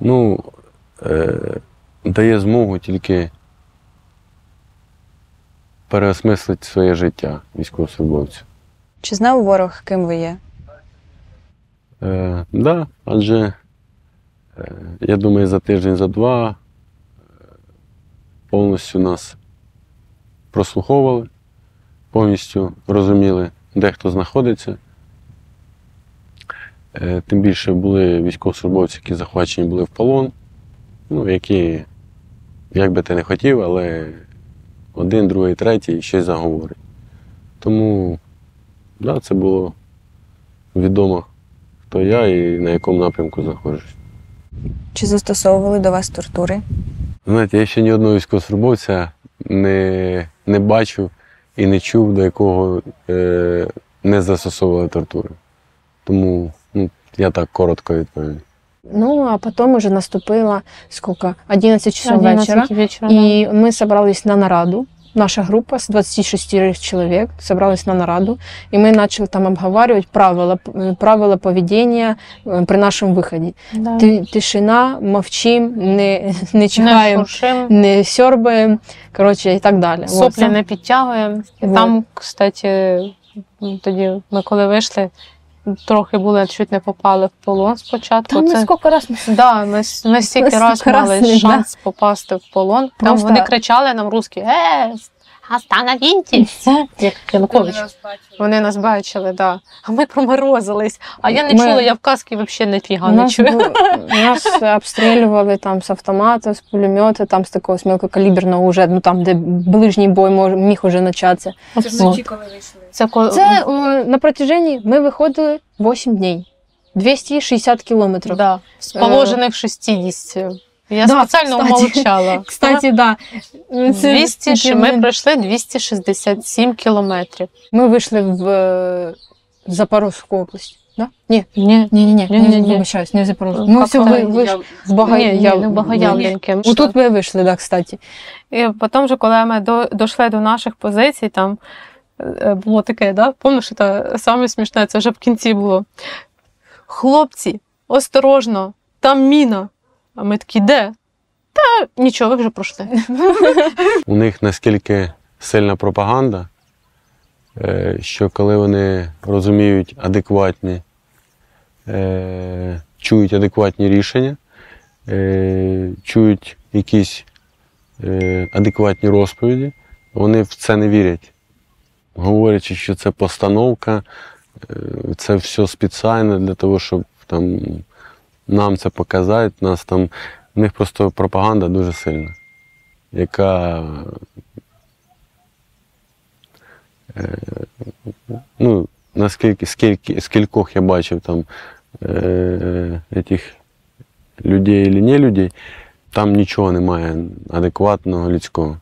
Ну, е, дає змогу тільки переосмислити своє життя військовослужбовцю. Чи знав ворог, ким ви є? Е, да, адже е, я думаю, за тиждень, за два е, повністю нас прослуховували, повністю розуміли, де хто знаходиться. Е, тим більше були військовослужбовці, які захвачені були в полон, ну, які, як би ти не хотів, але один, другий, третій щось заговорить. Тому да, це було відомо, хто я і на якому напрямку знаходжусь. Чи застосовували до вас тортури? Знаєте, я ще ні одного військовослужбовця не, не бачив і не чув, до якого е, не застосовували тортури. Тому ну, я так коротко відповім. Ну, а потом уже наступило сколько? 11 часов 11 вечера. вечера, И мы собрались на нараду. Наша группа с 26 человек собралась на нараду, и мы начали там обговаривать правила, э, правила поведения э, при нашем выходе. Да. Ти- Тишина, мовчим, не, не чихаємо, шуршим. не сьорбаємо, коротше, і так далі. Вот. Соплі не підтягуємо. І Вот. там, кстати, тоді ми коли вийшли, трохи були, чуть не попали в полон спочатку. Там ми Це- скільки раз Да, ми, ми стільки Ми раз мали раз мали да. шанс попасти в полон. Там вони кричали нам русські, е, остановітесь! Як Янукович. Вони нас бачили, да. А ми проморозились. А я не Ми- чула, я в каски взагалі не Нас, чую. бу- нас обстрілювали там з автомата, з пулемета, там з такого мелкокаліберного уже, ну там, де ближній бой мож, міг уже початися. Це вночі, коли вийшли? Це, коли... Це е, на протяженні ми виходили 8 днів. 260 кілометрів. Да, з положених 60. Я Да, спеціально кстати. умовчала. Кстати, да. Це 200, таке ми пройшли 267 кілометрів. Ми вийшли в е, Запорозьку область. Да? Ні, ні, ні, ні, ні, Ні-ні-ні. не вибачаюсь, не в Запорожжя. Ну, Ми все ви, я- ви. Ні, ні, я- не в Багаявленки. Ні. Отут ви вийшли, да, кстати. І потім, же, коли ми до, дійшли до наших позицій, там е, було таке, да? Пам'ятаєш, це саме смішне, це вже в кінці було. Хлопці, осторожно, там міна. А ми такі, де? Та нічого, ви вже пройшли. У них наскільки сильна пропаганда, е, що коли вони розуміють адекватні, е, чують адекватні рішення, е, чують якісь адекватні розповіді, вони в це не вірять. Говорячи, що це постановка, Це все спеціально для того, щоб там нам це показати. Нас там, в них просто пропаганда дуже сильна, яка е, ну, наскільки скільки, скількох я бачив там е, этих людей чи не людей, там нічого немає адекватного людського.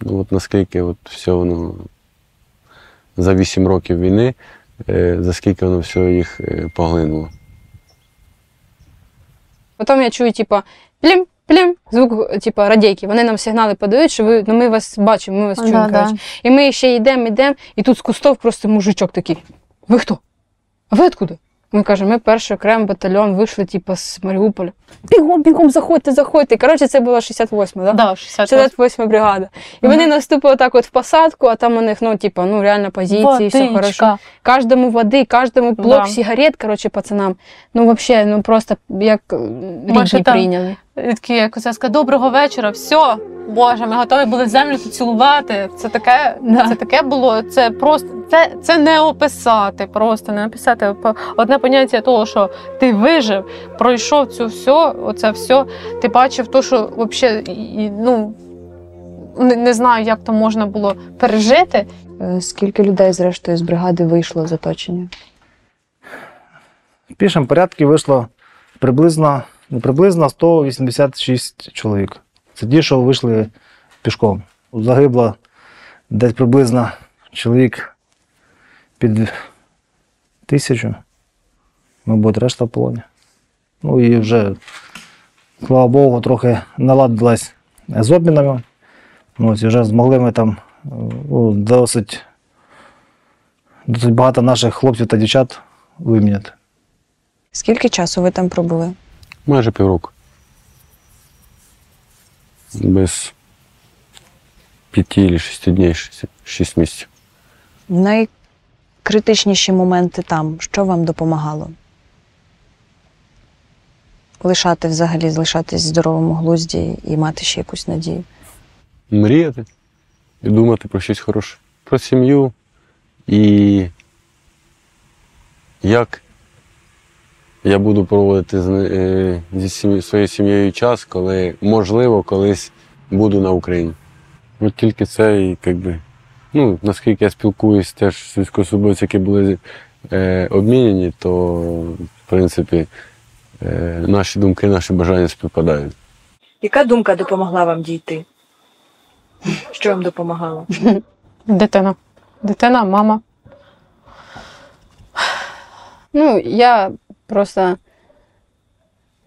Ну, от наскільки от все воно за 8 років війни, е, за скільки воно все їх е, поглинуло. Потім я чую, типа, плім, плім, звук, типа, радійки. Вони нам сигнали подають, що ви, ну, ми вас бачимо, ми вас Да, чуємо. да. коротше. І ми ще йдемо, йдемо, і тут з кустов просто мужичок такий. Ви хто? А ви откуда? Ми каже, ми перший окремий батальйон вийшли, типу, з Маріуполя. Бігом, бігом, заходьте, заходьте. Коротше, це була 68, да? Да, 68. 68 бригада. І вони наступили так от в посадку, а там у них, ну, типу, ну, реально позиції, все Водичка. хорошо. Кожному води, кожному блок Да. сигарет, коротше, пацанам. Ну, взагалі, ну просто як е, рідні там прийняли. Такі, як оце сказати, доброго вечора, все, Боже, ми готові були землю тут цілувати. Це таке, це таке було. Це просто це, це не описати, просто не написати. Одне поняття того, що ти вижив, пройшов цю все, оце все. Ти бачив то, що взагалі, ну не, не знаю, як то можна було пережити. Е, Скільки людей, зрештою, з бригади вийшло з оточення? В пішому порядку вийшло приблизно, ну, приблизно 186 чоловік. Це ті, що вийшли пішком. Загибло десь приблизно чоловік під тисячу, мабуть, решта в полоні. Ну і вже, слава Богу, трохи наладилась з обмінами. Ось, і вже змогли ми там ну, досить, досить багато наших хлопців та дівчат виміняти. Скільки часу ви там пробули? Майже півроку. Без п'яти чи шести днів, шість- місяців. Найкритичніші моменти там, що вам допомагало? Лишати взагалі, залишатись в здоровому глузді і мати ще якусь надію. Мріяти і думати про щось хороше. Про сім'ю і як я буду проводити з, е, зі своєю сім'єю час, коли, можливо, колись буду на Україні. От тільки це і якби, ну, наскільки я спілкуюсь теж з військовослужбовцями, які були е, обмінені, то в принципі е, наші думки, наші бажання співпадають. Яка думка допомогла вам дійти? Що вам допомагало? Дитина. Дитина, мама. Ну, я просто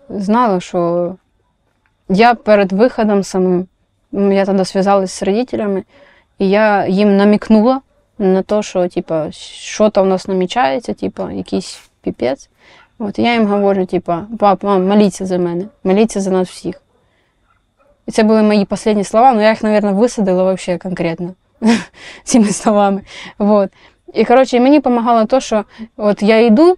знала, що я перед виходом самим, я тоді зв'язалася з родителями, і я їм намікнула на те, що типа, що то в нас намічається, типа, якийсь піпець. От і я їм говорю, типа, пап, мам, моліться за мене, моліться за нас всіх. І це були мої останні слова, але я їх, мабуть, висадила вообще конкретно цими словами. Вот. І коротше, мені допомагало те, що от я йду,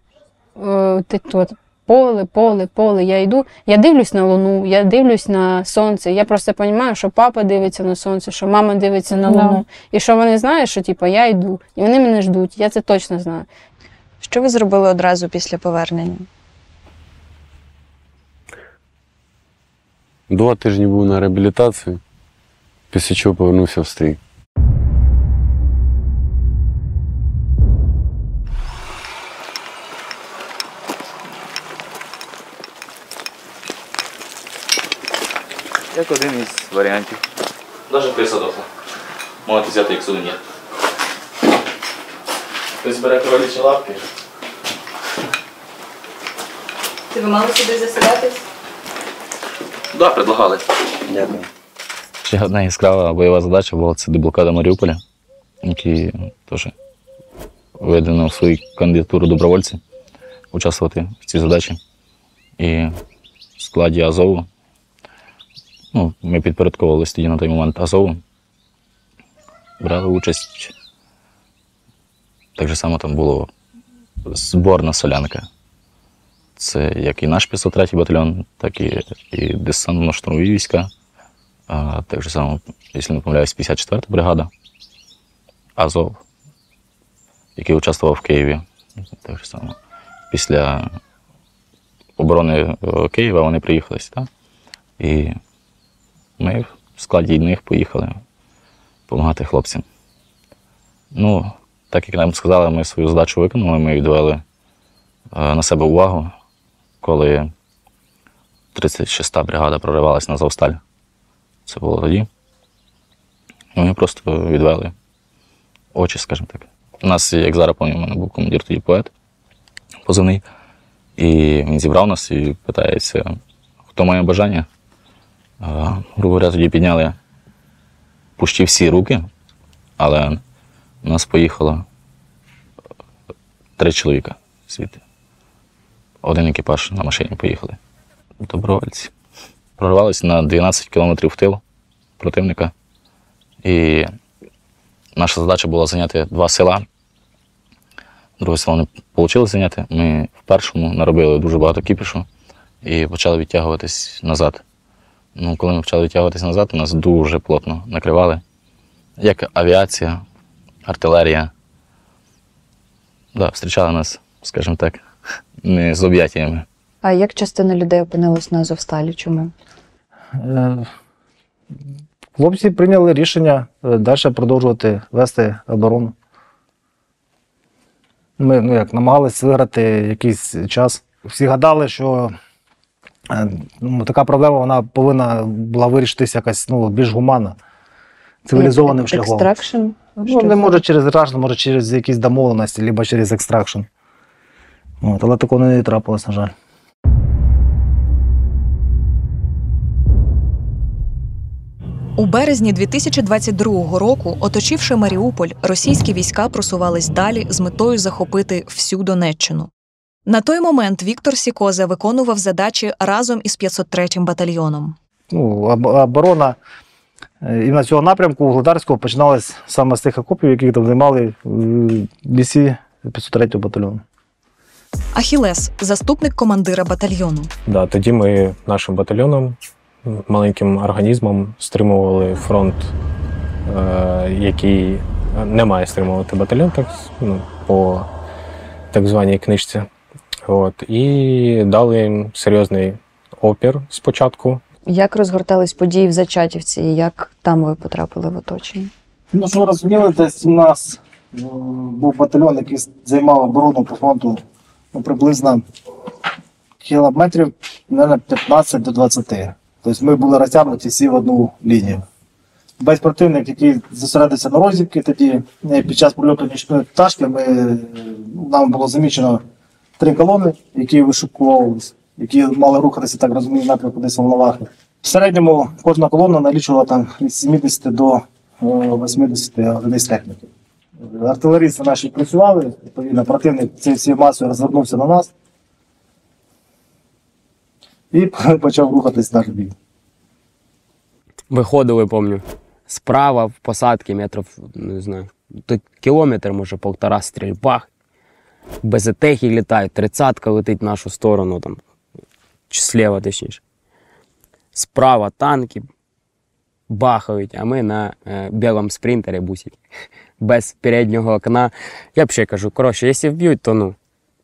от, поле, поле, поле, я йду, я дивлюсь на луну, я дивлюсь на сонце. Я просто розумію, що папа дивиться на сонце, що мама дивиться на Да. луну. І що вони знають, що типу, я йду, і вони мене ждуть. Я це точно знаю. Що ви зробили одразу після повернення? Два тижні був на реабілітації, після чого повернувся в стрій. Як один із варіантів. Даже присадоха. Можете взяти як сувенір. Хтось бере кролічі лапки. Ти ви мали сюди заселятись? Да, предлагали. Дякую. Ще одна яскрава бойова задача була це деблокада Маріуполя, які теж введено в свою кандидатуру добровольці участвувати в цій задачі. І в складі Азову. Ну, ми підпорядковувалися тоді на той момент Азову. Брали участь. Так же само там було зборна солянка. Це як і наш 503 батальйон, так і, і десантно-штурмові війська. А, так же само, якщо не помиляюсь, 54 бригада, Азов. який участвував в Києві. Так само. Після оборони е, Києва вони приїхали сюди. І ми в складі них поїхали допомагати хлопцям. Ну, так як нам сказали, ми свою задачу виконали, ми відвели е, на себе увагу, коли 36-та бригада проривалась на Завсталь. Це було тоді. І Ми просто відвели очі, скажімо так. У нас, як зараз пам'ятаю, у мене був командир тоді поет позивний. І він зібрав нас і питається, хто має бажання. Грубо говоря, тоді підняли пущі всі руки, але у нас поїхало три чоловіка звідти. Один екіпаж на машині поїхали. Добровольці. Прорвалися на 12 кілометрів в тил противника. І наша задача була зайняти два села. Друге село не вийшло зайняти. Ми в першому наробили дуже багато кіпішу і почали відтягуватись назад. Ну, коли ми почали відтягуватись назад, нас дуже плотно накривали. Як авіація, артилерія. Да, зустрічали нас, скажімо так, не з об'яттями. А як частина людей опинилась на Азовсталі? Чому? Е, Хлопці прийняли рішення далі продовжувати вести оборону. Ми ну, як, намагалися виграти якийсь час. Всі гадали, що е, ну, така проблема вона повинна була вирішитися якось ну, більш гуманно, цивілізованим шляхом. Extraction? Ну, не може через ражн, може через якісь домовленості, або через extraction. От, але такого не трапилось, на жаль. У березні 2022 року, оточивши Маріуполь, російські війська просувались далі з метою захопити всю Донеччину. На той момент Віктор Сікоза виконував задачі разом із 503-м батальйоном. ну, оборона е, і на цього напрямку Угледарського починалась саме з тих окопів, які там займали е, бійці 503 батальйону. Ахілес заступник командира батальйону. Да, тоді ми нашим батальйоном, маленьким організмом, стримували фронт, е, який не має стримувати батальйон, так, ну, по так званій книжці. От, і дали їм серйозний опір спочатку. Як розгортались події в Зачатівці і як там ви потрапили в оточення? Ну, що ви розуміли, десь у нас е, був батальйон, який займав оборону по фронту ну, приблизно кілометрів наверное, 15 до 20. Тобто ми були розтягнуті всі в одну лінію. Весь противник, який зосередився на розвідки, тоді е, під час прольоту нічної пташки ми, е, нам було замічено три колони, які вишукувалися, які мали рухатися, так розумію, напрямку десь Волновахи. В середньому кожна колона налічувала там від 70 до е, 80 одиниць техніки. Артилерійці наші працювали, відповідно, противник цією всією масою розвернувся на нас і почав рухатись наш бій. Виходили, помню, справа в посадці метрів, не знаю, кілометр, може, полтора стрільбах. Безетехи літають, тридцятка летить в нашу сторону, там, чи слева, точніше. Справа танки бахають, а ми на е, білому спринтері бусі. Без переднього окна. Я взагалі кажу, коротше, якщо вб'ють, то ну,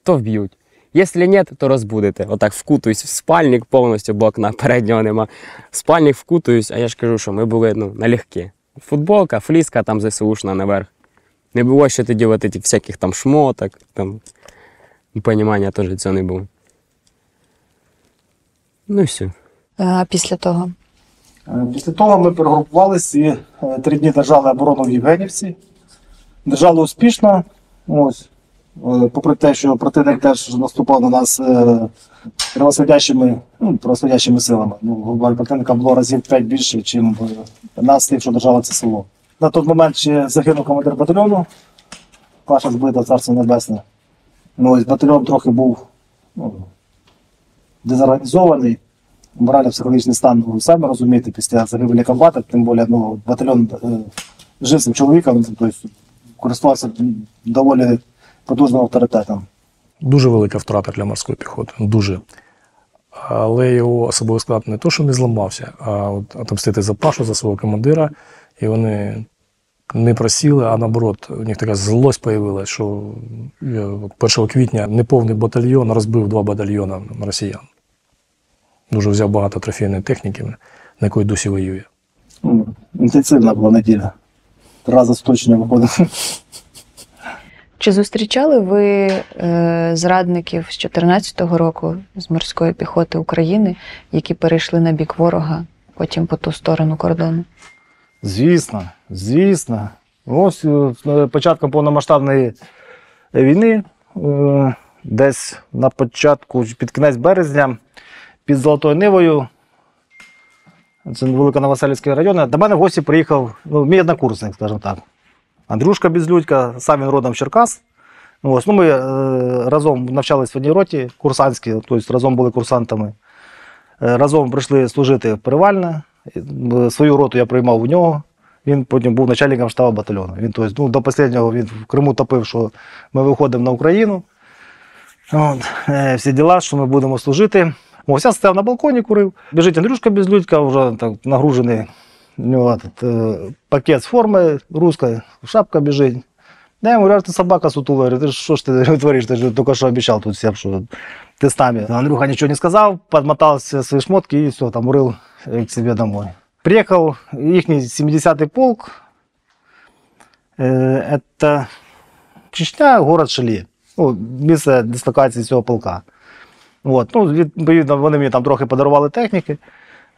то вб'ють. Якщо ні, то розбудете. Отак вкутуюсь в спальник повністю, бо окна переднього нема. В спальник вкутуюсь, а я ж кажу, що ми були ну, налегке. Футболка, фліска там ЗСУшна наверх. Не було ще тоді от этих всяких там шмоток, там понімання теж цього не було. Ну і все. А після того? Е, Після того ми перегрупувалися і е, три дні держали оборону в Євгенівці. Держали успішно. Ось. Е, Попри те, що противник теж наступав на нас е, ну, превосходящими силами. Ну, противника було разів 5 більше, ніж нас, тих, що держало це село. На той момент ще загинув командир батальйону, Паша збита, царство небесне. Ну, ось батальйон трохи був ну, дезорганізований морально-психологічний стан, ви самі розумієте, після загибелі комбата, тим більше ну, батальйон е, жив цим чоловіком, тобто користувався доволі потужним авторитетом. Дуже велика втрата для морської піхоти. Дуже. Але його особовий склад не то, що не зламався, а от отомстити за Пашу, за свого командира. І вони не просіли, а наоборот, у них така злость появилась, що е, 1 квітня неповний батальйон розбив два батальйони росіян. Дуже взяв багато трофейної техніки, на якої досі воює. Ну, Інтенсивна була неділя. Раза точно виходив. Чи зустрічали ви е, зрадників з 2014 року з морської піхоти України, які перейшли на бік ворога, потім по ту сторону кордону? Звісно, звісно. Ось е, початком повномасштабної війни, е, десь на початку, під кінець березня, під Золотою Нивою, це Великоновоселівський район, до мене в гості приїхав ну, мій однокурсник, скажімо так. Андрюшка Безлюдька, сам він родом Черкас. Ну, Ось, ну, ми е, разом навчались в одній роті курсантській, тобто разом були курсантами. Разом прийшли служити Перевальне. Е, Свою роту я приймав у нього. Він потім був начальником штабу батальйону. Він тобто, ну, до останнього він в Криму топив, що ми виходимо на Україну. От, е, всі діла, що ми будемо служити. Ось я стояв на балконі, курив. Біжить Андрюшка Безлюдька, вже так нагружений. У нього этот, е, пакет з форми руської, шапка біжить. Я йому «А ти собака сутула. Ти що ж ти твориш? Ти ж тільки що обіцяв тут всім, що нами. Андрюха нічого не сказав, подмотався свої шмотки і все, там урил к себе домой. Приїхав їхній 70-й полк. Е, Это Чечня, город Шалі. Ну, місце дислокації цього полка. От. Ну, відповідно, вони мені там трохи подарували техніки.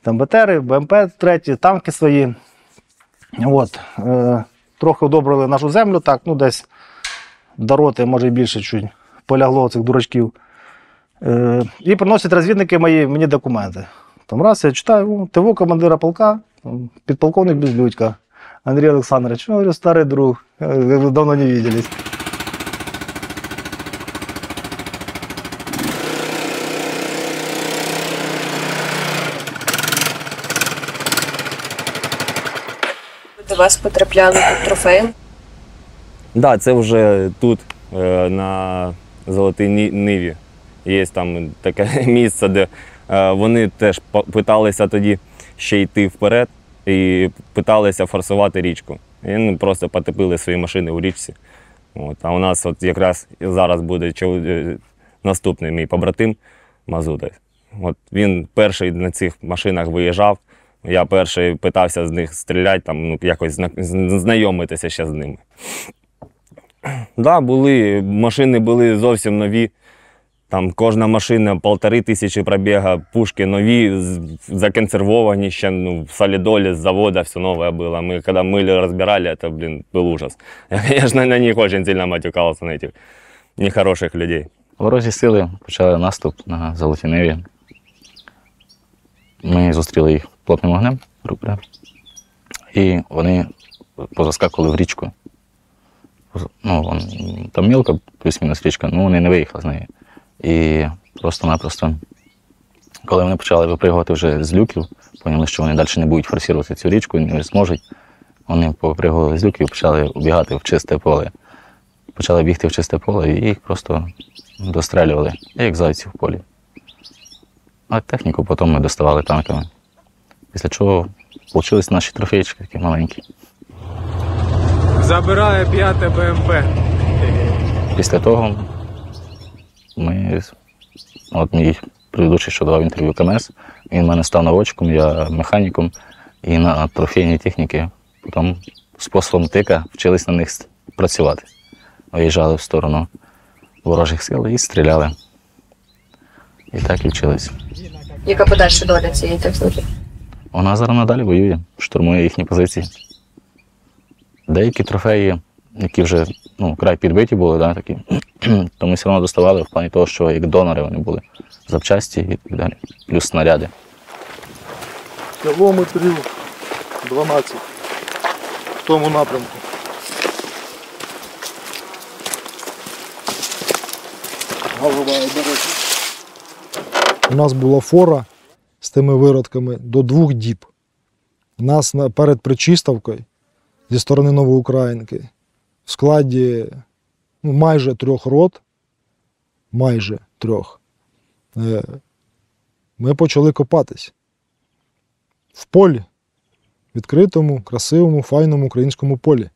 Там БТРи, БМП треті, танки свої. От. Е, трохи одобрили нашу землю, так, ну десь до роти, може і більше чуть полягло цих дурачків. Е, і приносять розвідники мої, мені документи. Там раз я читаю, о, ТВ командира полка, там, підполковник Безлюдька, Андрій Олександрович, ну, говорю, старий друг, е, давно не виделись. До вас потрапляли тут трофеї. Да, це вже тут, е, на Золотій Ниві. Є там таке місце, де е, вони теж питалися тоді ще йти вперед і питалися форсувати річку. І просто потопили свої машини у річці. От. А у нас от якраз зараз буде е, наступний мій побратим Мазута. От він перший на цих машинах виїжджав. Я перший питався з них стріляти, там, ну, якось знайомитися ще з ними. Да, були. Машини були зовсім нові. Там кожна машина полтори тисячі пробіга, пушки нові, з- законсервовані ще ну, в солідолі з завода, все новое было. Мы когда мыли, разбирали, это, блин, был ужас. Я, конечно, на них очень сильно матюкался, на этих нехороших людей. Ворожі сили почали наступ на Золотій Ниві. Ми зустріли їх плотним вогнем, грубо говоря. І вони позаскакували в річку. Ну, вон, там мілка, плюс-мінус річка, ну вони не виїхали з неї. І просто-напросто, коли вони почали випригувати вже з люків, поняли, що вони далі не будуть форсувати цю річку, не зможуть. Вони попригували з люків і почали убігати в чисте поле. Почали бігти в чисте поле і їх просто дострелювали, як зайці в полі. А техніку потім ми доставали танками. Після чого вийшли наші трофейчики такі маленькі. Забирає п'яте БМП. Після того ми, от мій предыдущий, що давав інтерв'ю КМС, він в мене став наводчиком, я механіком, і на трофейній техніці потім способом тика вчились на них працювати. Виїжджали в сторону ворожих сил і стріляли. І так і вчились. Яка подальша доля цієї техніки? Вона зараз надалі воює, штурмує їхні позиції. Деякі трофеї, які вже ну, край підбиті були, да, такі, то ми все одно доставали в плані того, що як донори вони були, запчасті і так далі, плюс снаряди. Кілометрів 12 в тому напрямку. Голова. У нас була фора з тими виродками до двох діб. Нас перед причиставкою зі сторони Новоукраїнки в складі ну, майже трьох рот, майже трьох, е, ми почали копатись в полі, відкритому, красивому, файному українському полі.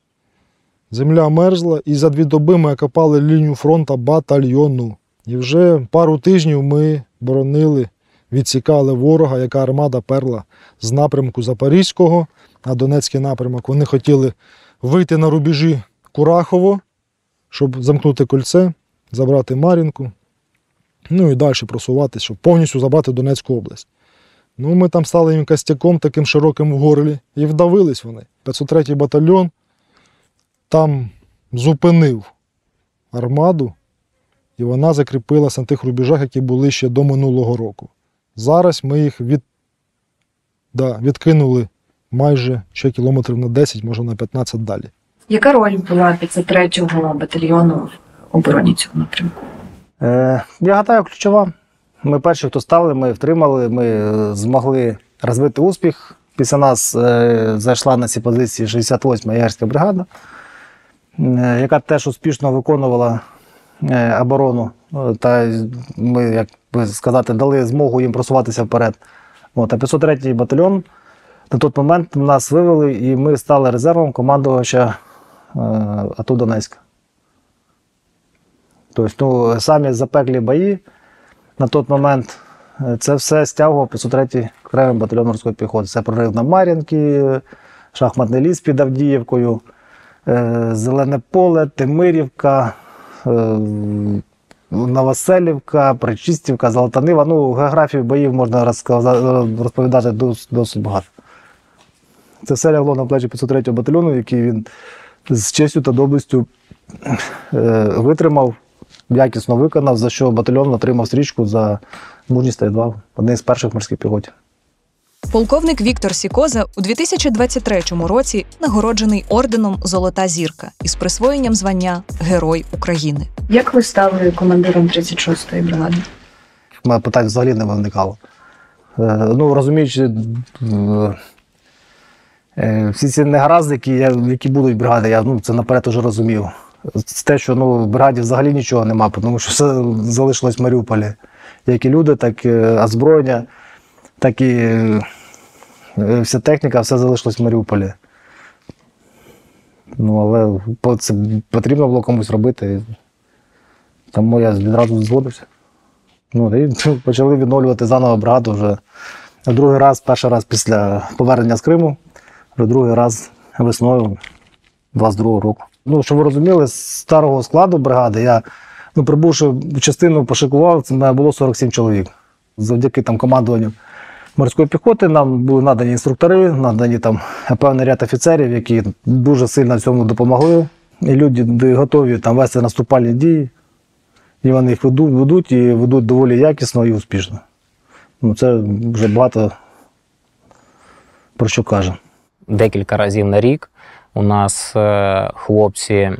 Земля мерзла, і за дві доби ми окопали лінію фронту батальйону. І вже пару тижнів ми боронили, відсікали ворога, яка армада перла з напрямку Запорізького на Донецький напрямок. Вони хотіли вийти на рубежі Курахово, щоб замкнути кольце, забрати Мар'їнку, ну і далі просуватися, щоб повністю забрати Донецьку область. Ну, ми там стали їм костяком таким широким в горлі, і вдавились вони. 503-й батальйон там зупинив армаду, і вона закріпилася на тих рубежах, які були ще до минулого року. Зараз ми їх від, да, відкинули майже ще кілометрів на 10, може на 15 далі. Яка роль була 503-го батальйону в обороні цього напрямку? Е, я гадаю, ключова. Ми перші, хто стали, ми втримали, ми е, змогли розвити успіх. Після нас е, зайшла на ці позиції 68-ма ягерська бригада, е, яка теж успішно виконувала е, оборону. Е, Та ми, як би сказати, дали змогу їм просуватися вперед. От, а 503-й батальйон на той момент нас вивели, і ми стали резервом командувача АТО Донецька. Тобто, ну, самі запеклі бої на той момент е, це все стягував 503-й окремий батальйон морської піхоти. Це прорив на Мар'їнки, шахматний ліс під Авдіївкою, е, Зелене поле, Тимирівка, е, Новоселівка, Причистівка, Золотанива. Ну, географію боїв можна розповідати досить багато. Це все лягло на плечі 503 батальйону, який він з честю та доблестю е, витримав, якісно виконав, за що батальйон отримав стрічку за мужність та відвагу. Одне з перших морських піхотів. Полковник Віктор Сікоза у 2023 році нагороджений орденом Золота зірка із присвоєнням звання Герой України. Як ви стали командиром 36-ї бригади? У мене питань взагалі не виникало. Е, ну, розуміючи, е, всі ці негаразди, які, я- які будуть в бригаді, я ну, це наперед уже розумів. Те, що ну, в бригаді взагалі нічого нема, тому що все залишилось в Маріуполі. Як і люди, так і озброєння, так і е, вся техніка, все залишилось в Маріуполі. Ну, але це потрібно було комусь робити. Тому я відразу згодився. Ну, і почали відновлювати заново бригаду вже другий раз, перший раз після повернення з Криму, вже другий раз весною 22-го року. Ну, щоб ви розуміли, з старого складу бригади я, ну, прибувши частину, пошикував, це було 47 чоловік. Завдяки там командуванню морської піхоти нам були надані інструктори, надані там певний ряд офіцерів, які дуже сильно в цьому допомогли. І люди готові там вести наступальні дії. І вони їх ведуть, ведуть і ведуть доволі якісно і успішно. Ну, це вже багато про що каже декілька разів на рік у нас е, хлопці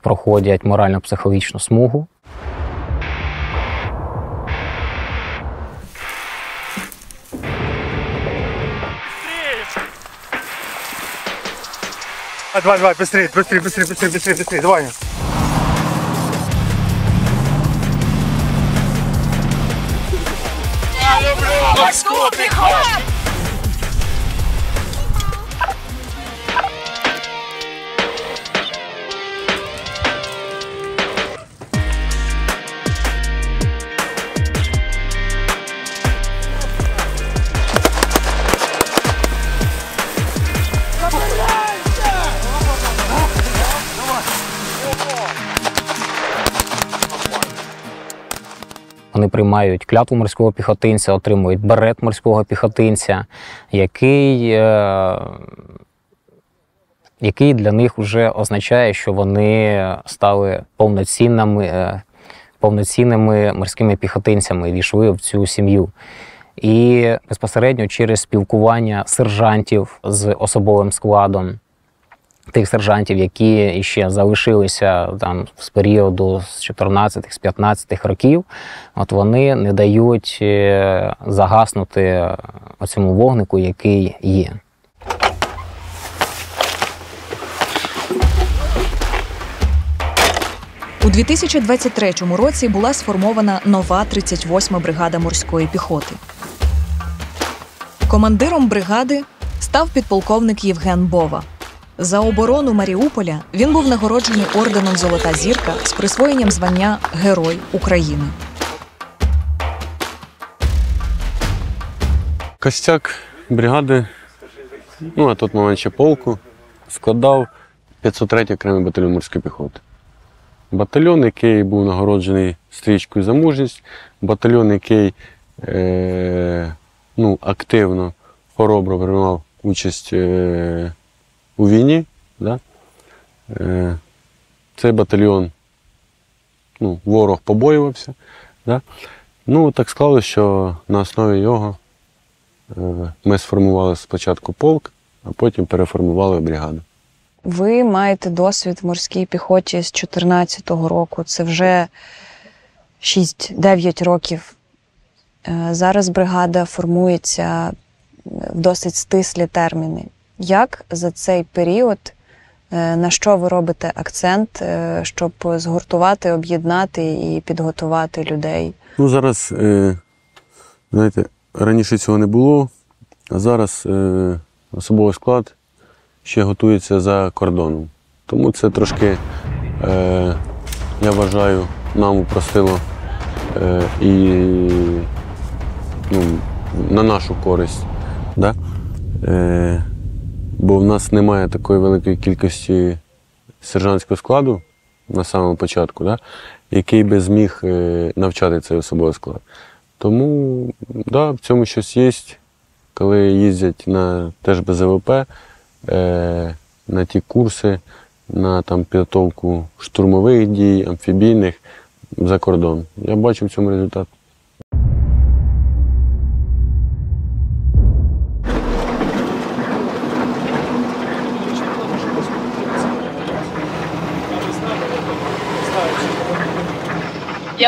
проходять морально-психологічну смугу. А, давай, давай, быстрее, быстрее, быстрее, быстрее, быстрее, быстрее, давай. Я люблю морську піхоту! Вони приймають клятву морського піхотинця, отримують берет морського піхотинця, який, е, який для них вже означає, що вони стали повноцінними, е, повноцінними морськими піхотинцями, війшли в цю сім'ю. І безпосередньо через спілкування сержантів з особовим складом тих сержантів, які ще залишилися там з періоду з 14 з 15 років, от вони не дають е, загаснути цьому вогнику, який є. У 2023 році була сформована нова 38-ма бригада морської піхоти. Командиром бригади став підполковник Євген Бова. За оборону Маріуполя він був нагороджений орденом Золота зірка з присвоєнням звання Герой України. Костяк бригади, ну а тут момент ще полку, складав 503 й окремий батальйон морської піхоти. Батальйон, який був нагороджений стрічкою за мужність, батальйон, який е, ну, активно, хоробро приймав участь е, у війні. Да? Е, цей батальйон, ну, ворог побоювався. Да? Ну, так склалося, що на основі його Е, Ми сформували спочатку полк, а потім переформували бригаду. Ви маєте досвід в морській піхоті з 2014 року. Це вже 6-9 років. Е, Зараз бригада формується в досить стислі терміни. Як за цей період, е, на що ви робите акцент, е, щоб згуртувати, об'єднати і підготувати людей? Ну, зараз, е, знаєте, раніше цього не було, а зараз особовий склад ще готується за кордоном. Тому це трошки, я вважаю, нам упростило і ну, на нашу користь. Да? Бо в нас немає такої великої кількості сержантського складу на самому початку, да? який би зміг е, навчати цей особовий склад. Тому да, в цьому щось є, коли їздять на теж БЗВП, е, на ті курси, на там, підготовку штурмових дій, амфібійних за кордон. Я бачу в цьому результат.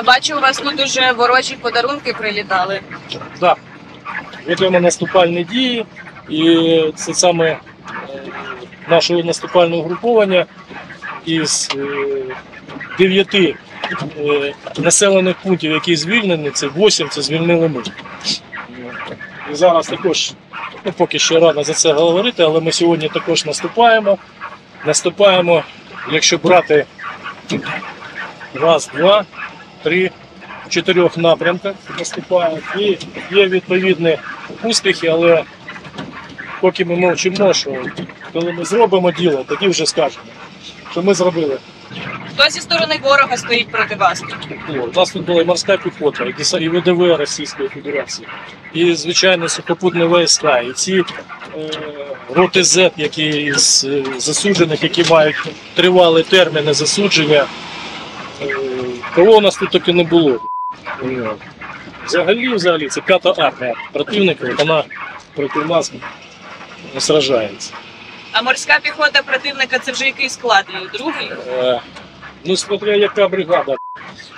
Бачу, у вас тут дуже ворожі подарунки прилітали. Так. Ведемо наступальні дії, і це саме е, нашого наступального угруповання із е, дев'яти е, населених пунктів, які звільнені, це 8, це звільнили ми. І зараз також, ну поки що рано за це говорити, але ми сьогодні також наступаємо. Наступаємо, якщо брати раз, два, три, в чотирьох напрямках наступаємо. І є відповідні успіхи, але поки ми мовчимо, що коли ми зробимо діло, тоді вже скажемо, що ми зробили. Хто зі сторони ворога стоїть проти вас? О, У нас тут була і морська піхота, і ВДВ Російської Федерації, і звичайно сухопутні війська, і ці е, роти Z, які з е, засуджених, які мають тривалі терміни засудження. Е, кого у нас тут таки не було. Взагалі, взагалі, це п'ята армія противника, вона проти нас сражається. А морська піхота противника це вже який склад? Другий? Е, Ну, смотря яка бригада.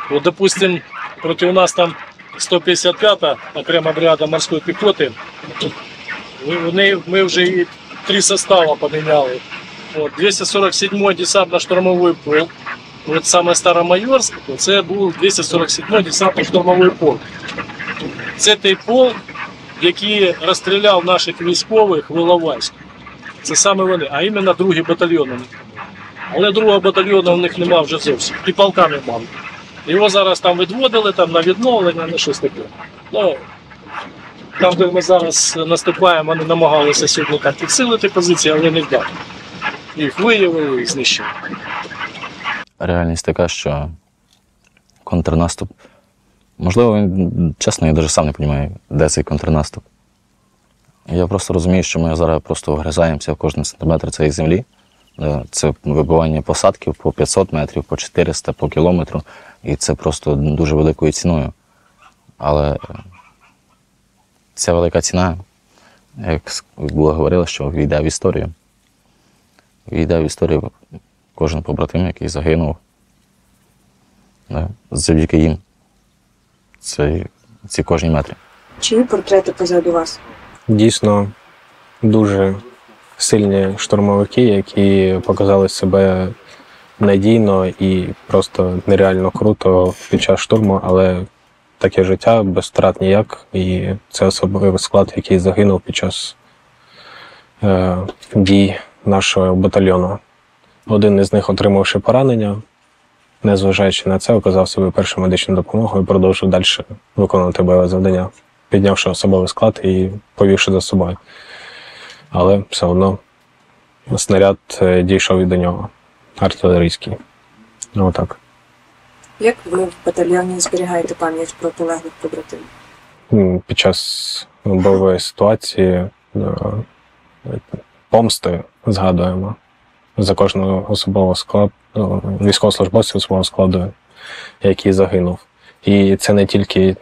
Вот, допустим, проти нас там 155-та окрема бригада морської піхоти. Ми, в неї- ми вже і три состава поміняли. От, 247-й десантно-штурмовий полк. От саме Старомайорськ, це був 247-й десантно-штурмовий полк. Це той полк, який розстріляв наших військових в Іловайську. Це саме вони, а іменно другий батальйон. Але другого батальйону в них нема вже зовсім. І полка нема. Його зараз там відводили там, на відновлення, на щось таке. Ну, там, де ми зараз наступаємо, вони намагалися сьогодні підсилити позиції, але не вдали. Їх виявили і знищили. Реальність така, що контрнаступ. Можливо, він, чесно, я навіть сам не розумію, де цей контрнаступ. Я просто розумію, що ми зараз просто вгризаємося в кожен сантиметр цієї землі. Е, Це вибивання посадків по 500 метрів, по 400, по кілометру. І це просто дуже великою ціною. Але ця велика ціна, як було говорили, що війде в історію. Війде в історію кожен побратим, який загинув. Да, завдяки їм. Це, ці кожні метри. Чиї портрети позаду вас? Дійсно дуже сильні штурмовики, які показали себе надійно і просто нереально круто під час штурму, але таке життя без втрат ніяк. І це особливий склад, який загинув під час е, дій нашого батальйону. Один із них, отримавши поранення, незважаючи на це, оказав собі першу медичну допомогу і продовжив далі виконувати бойове завдання, піднявши особовий склад і повівши за собою. Але все одно снаряд е, дійшов і до нього, артилерійський. Ну, отак. Як ви в батальйоні зберігаєте пам'ять про полеглих побратимів? Під час бойової ситуації е, помсти згадуємо за кожного особового складу, військовослужбовця особового складу, який загинув. І це не тільки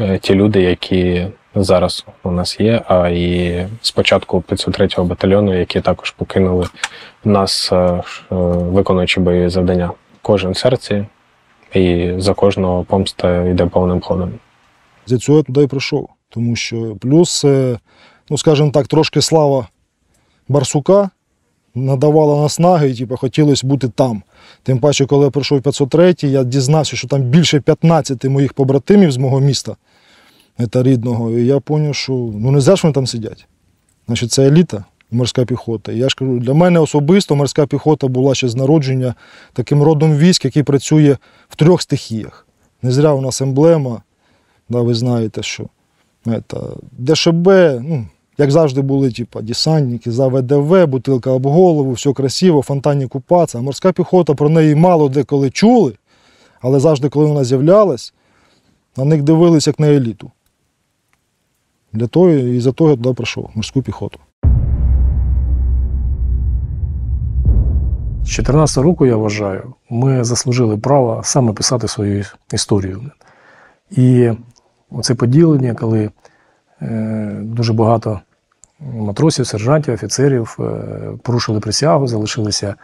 е, ті люди, які зараз у нас є, а і спочатку 503-го батальйону, які також покинули нас, е, е, виконуючи бойові завдання. Кожен серці, і за кожного помста йде повним ходом. За цього я туди і прийшов. Тому що плюс, е, ну скажімо так, трошки слава Барсука надавала наснаги, і типу, хотілося бути там. Тим паче, коли я прийшов в 503, я дізнався, що там більше 15 моїх побратимів з мого міста, це рідного. І я зрозумів, що ну не за що вони там сидять. Значить, це еліта морська піхота. Я ж кажу, для мене особисто морська піхота була ще з народження таким родом військ, який працює в трьох стихіях. Не зря у нас емблема, да, ви знаєте, що это, ДШБ, ну, як завжди були, типа, десантники, за ВДВ, бутилка об голову, все красиво, фонтанні купатися. А морська піхота про неї мало деколи чули, але завжди, коли вона з'являлась, на них дивились як на еліту. Для того і за того я туди прийшов, морську піхоту. З 14 року, я вважаю, ми заслужили право саме писати свою історію. І оце поділення, коли е, дуже багато матросів, сержантів, офіцерів е, порушили присягу, залишилися,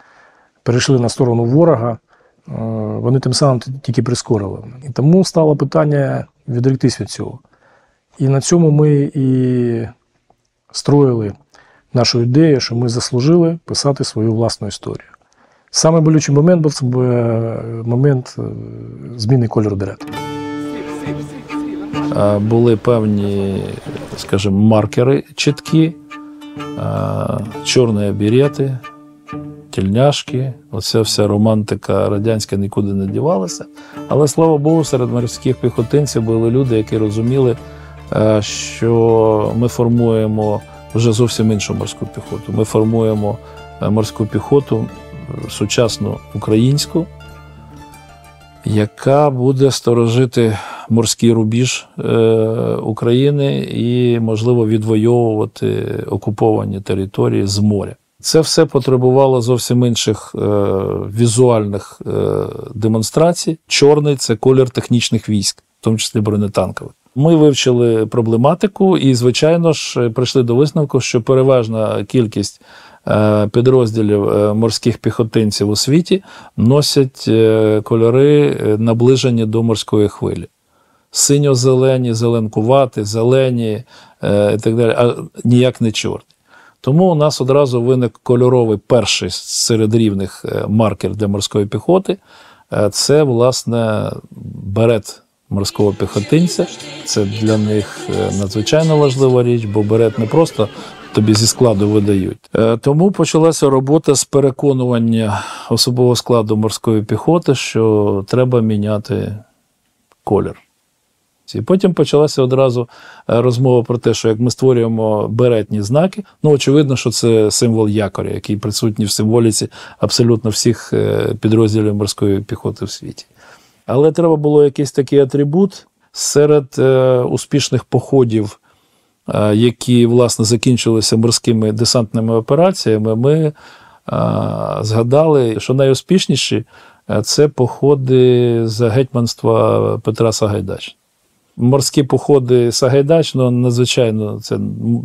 перейшли на сторону ворога, е, вони тим самим тільки прискорили. І тому стало питання відректись від цього. І на цьому ми і строїли нашу ідею, що ми заслужили писати свою власну історію. Саме болючий момент був це момент е, зміни кольору берет. Були певні, скажімо, маркери чіткі, чорні берети, тільняшки, оця вся романтика радянська нікуди не дівалася. Але слава Богу, серед морських піхотинців були люди, які розуміли, е, що ми формуємо вже зовсім іншу морську піхоту. Ми формуємо е, морську піхоту е, сучасну українську, яка буде сторожити морський рубіж е, України і, можливо, відвоювати окуповані території з моря. Це все потребувало зовсім інших е, візуальних е, демонстрацій. Чорний це колір технічних військ, в тому числі бронетанкових. Ми вивчили проблематику і, звичайно ж, прийшли до висновку, що переважна кількість е, підрозділів е, морських піхотинців у світі носять е, кольори е, наближені до морської хвилі. Синьо-зелені, зеленкуваті, зелені е, і так далі, а ніяк не чорні. Тому у нас одразу виник кольоровий перший серед рівних е, маркер для морської піхоти. Е, Це, власне, берет морського піхотинця. Це для них е, надзвичайно важлива річ, бо берет не просто тобі зі складу видають. Тому почалася робота з переконування особового складу морської піхоти, що треба міняти колір. І потім почалася одразу е, розмова про те, що як ми створюємо беретні знаки, ну очевидно, що це символ якоря, який присутній в символіці абсолютно всіх е, підрозділів морської піхоти в світі. Але треба було якийсь такий атрибут серед е, успішних походів, які власне закінчилися морськими десантними операціями. Ми згадали, що найуспішніші це походи за гетьманства Петра Сагайдачного. Морські походи Сагайдачного надзвичайно це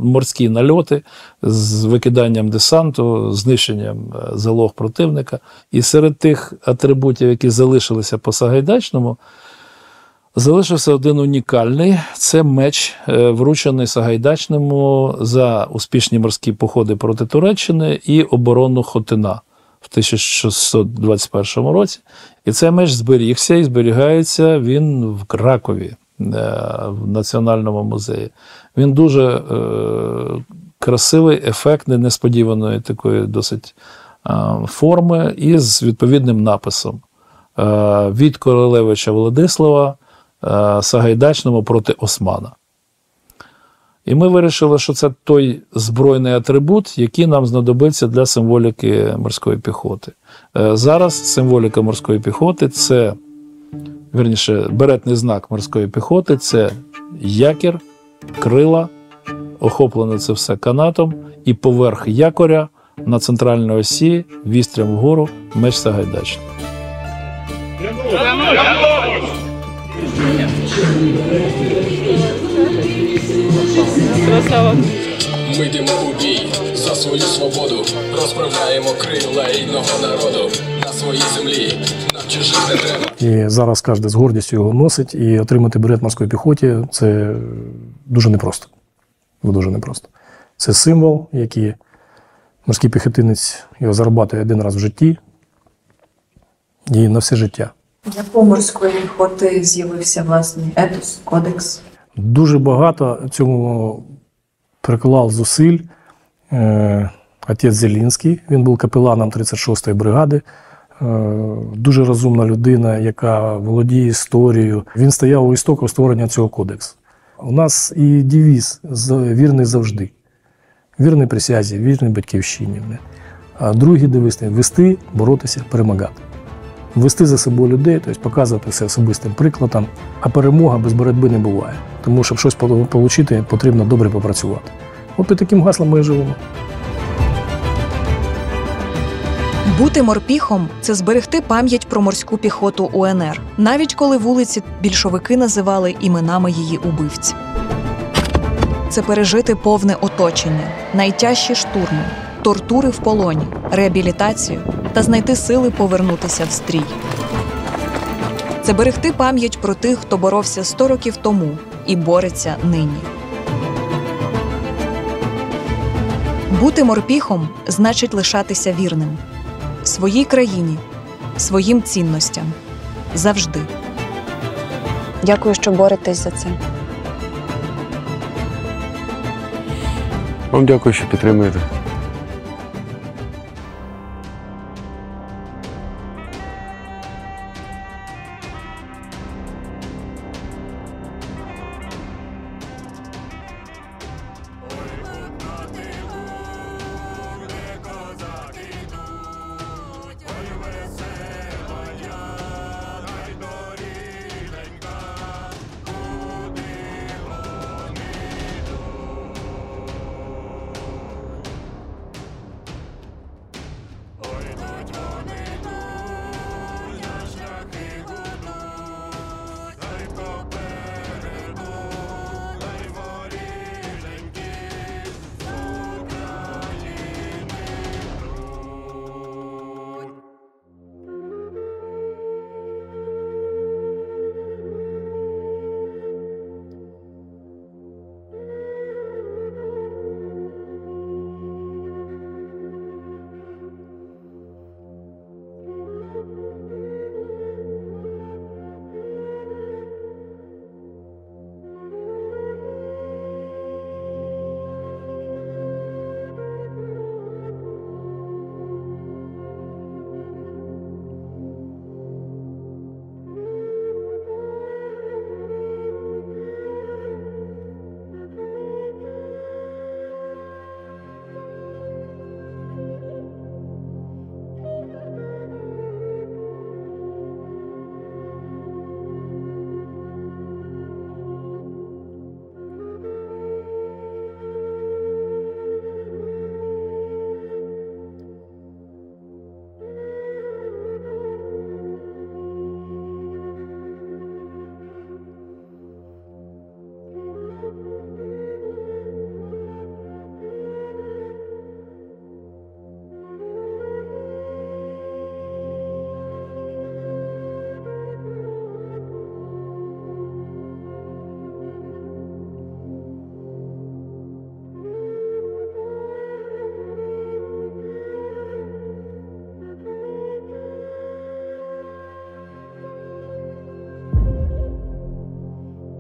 морські нальоти з викиданням десанту, знищенням е, залог противника. І серед тих атрибутів, які залишилися по Сагайдачному, залишився один унікальний це меч, е, вручений Сагайдачному за успішні морські походи проти Туреччини і оборону Хотина в 1621 році. І цей меч зберігся і зберігається він в Кракові в Національному музеї. Він дуже е, красивий, ефектний, несподіваної такої досить а, форми і з відповідним написом Е, від Королевича Владислава е, Сагайдачному проти Османа. І ми вирішили, що це той збройний атрибут, який нам знадобиться для символіки морської піхоти. Е, Зараз символіка морської піхоти це, верніше, беретний знак морської піхоти це якір, крила, охоплене це все канатом, і поверх якоря на центральній осі вістрям вгору меч Сагайдачний. Красава. Ми йдемо у бій за свою свободу, розправляємо крила рідного народу на своїй землі. Нам чужих не треба. І зараз кожен з гордістю його носить, і отримати берет морської піхоті це дуже непросто. Дуже непросто. Це символ, який морський піхотинець його зарабатує один раз в житті і на все життя. Як у морської піхоти з'явився власний етос, кодекс? Дуже багато цьому приклав зусиль отець Зелінський. Він був капеланом 36-ї бригади. Е, дуже розумна людина, яка володіє історією. Він стояв у істоках створення цього кодексу. У нас і девіз вірний завжди. Вірний присязі, вірний батьківщині. А другий девіз – вести, боротися, перемагати. Вести за собою людей, тобто показувати все особистим прикладом. А перемога без боротьби не буває. Тому щоб щось отримати, потрібно добре попрацювати. От під таким гаслом ми і живемо. Бути морпіхом це зберегти пам'ять про морську піхоту УНР, навіть коли вулиці більшовики називали іменами її убивць. Це пережити повне оточення, найтяжчі штурми, тортури в полоні, реабілітацію та знайти сили повернутися в стрій. Це берегти пам'ять про тих, хто боровся 100 років тому і бореться нині. Бути морпіхом значить лишатися вірним своїй країні, своїм цінностям завжди. Дякую, що боретесь за це. Вам дякую, що підтримуєте.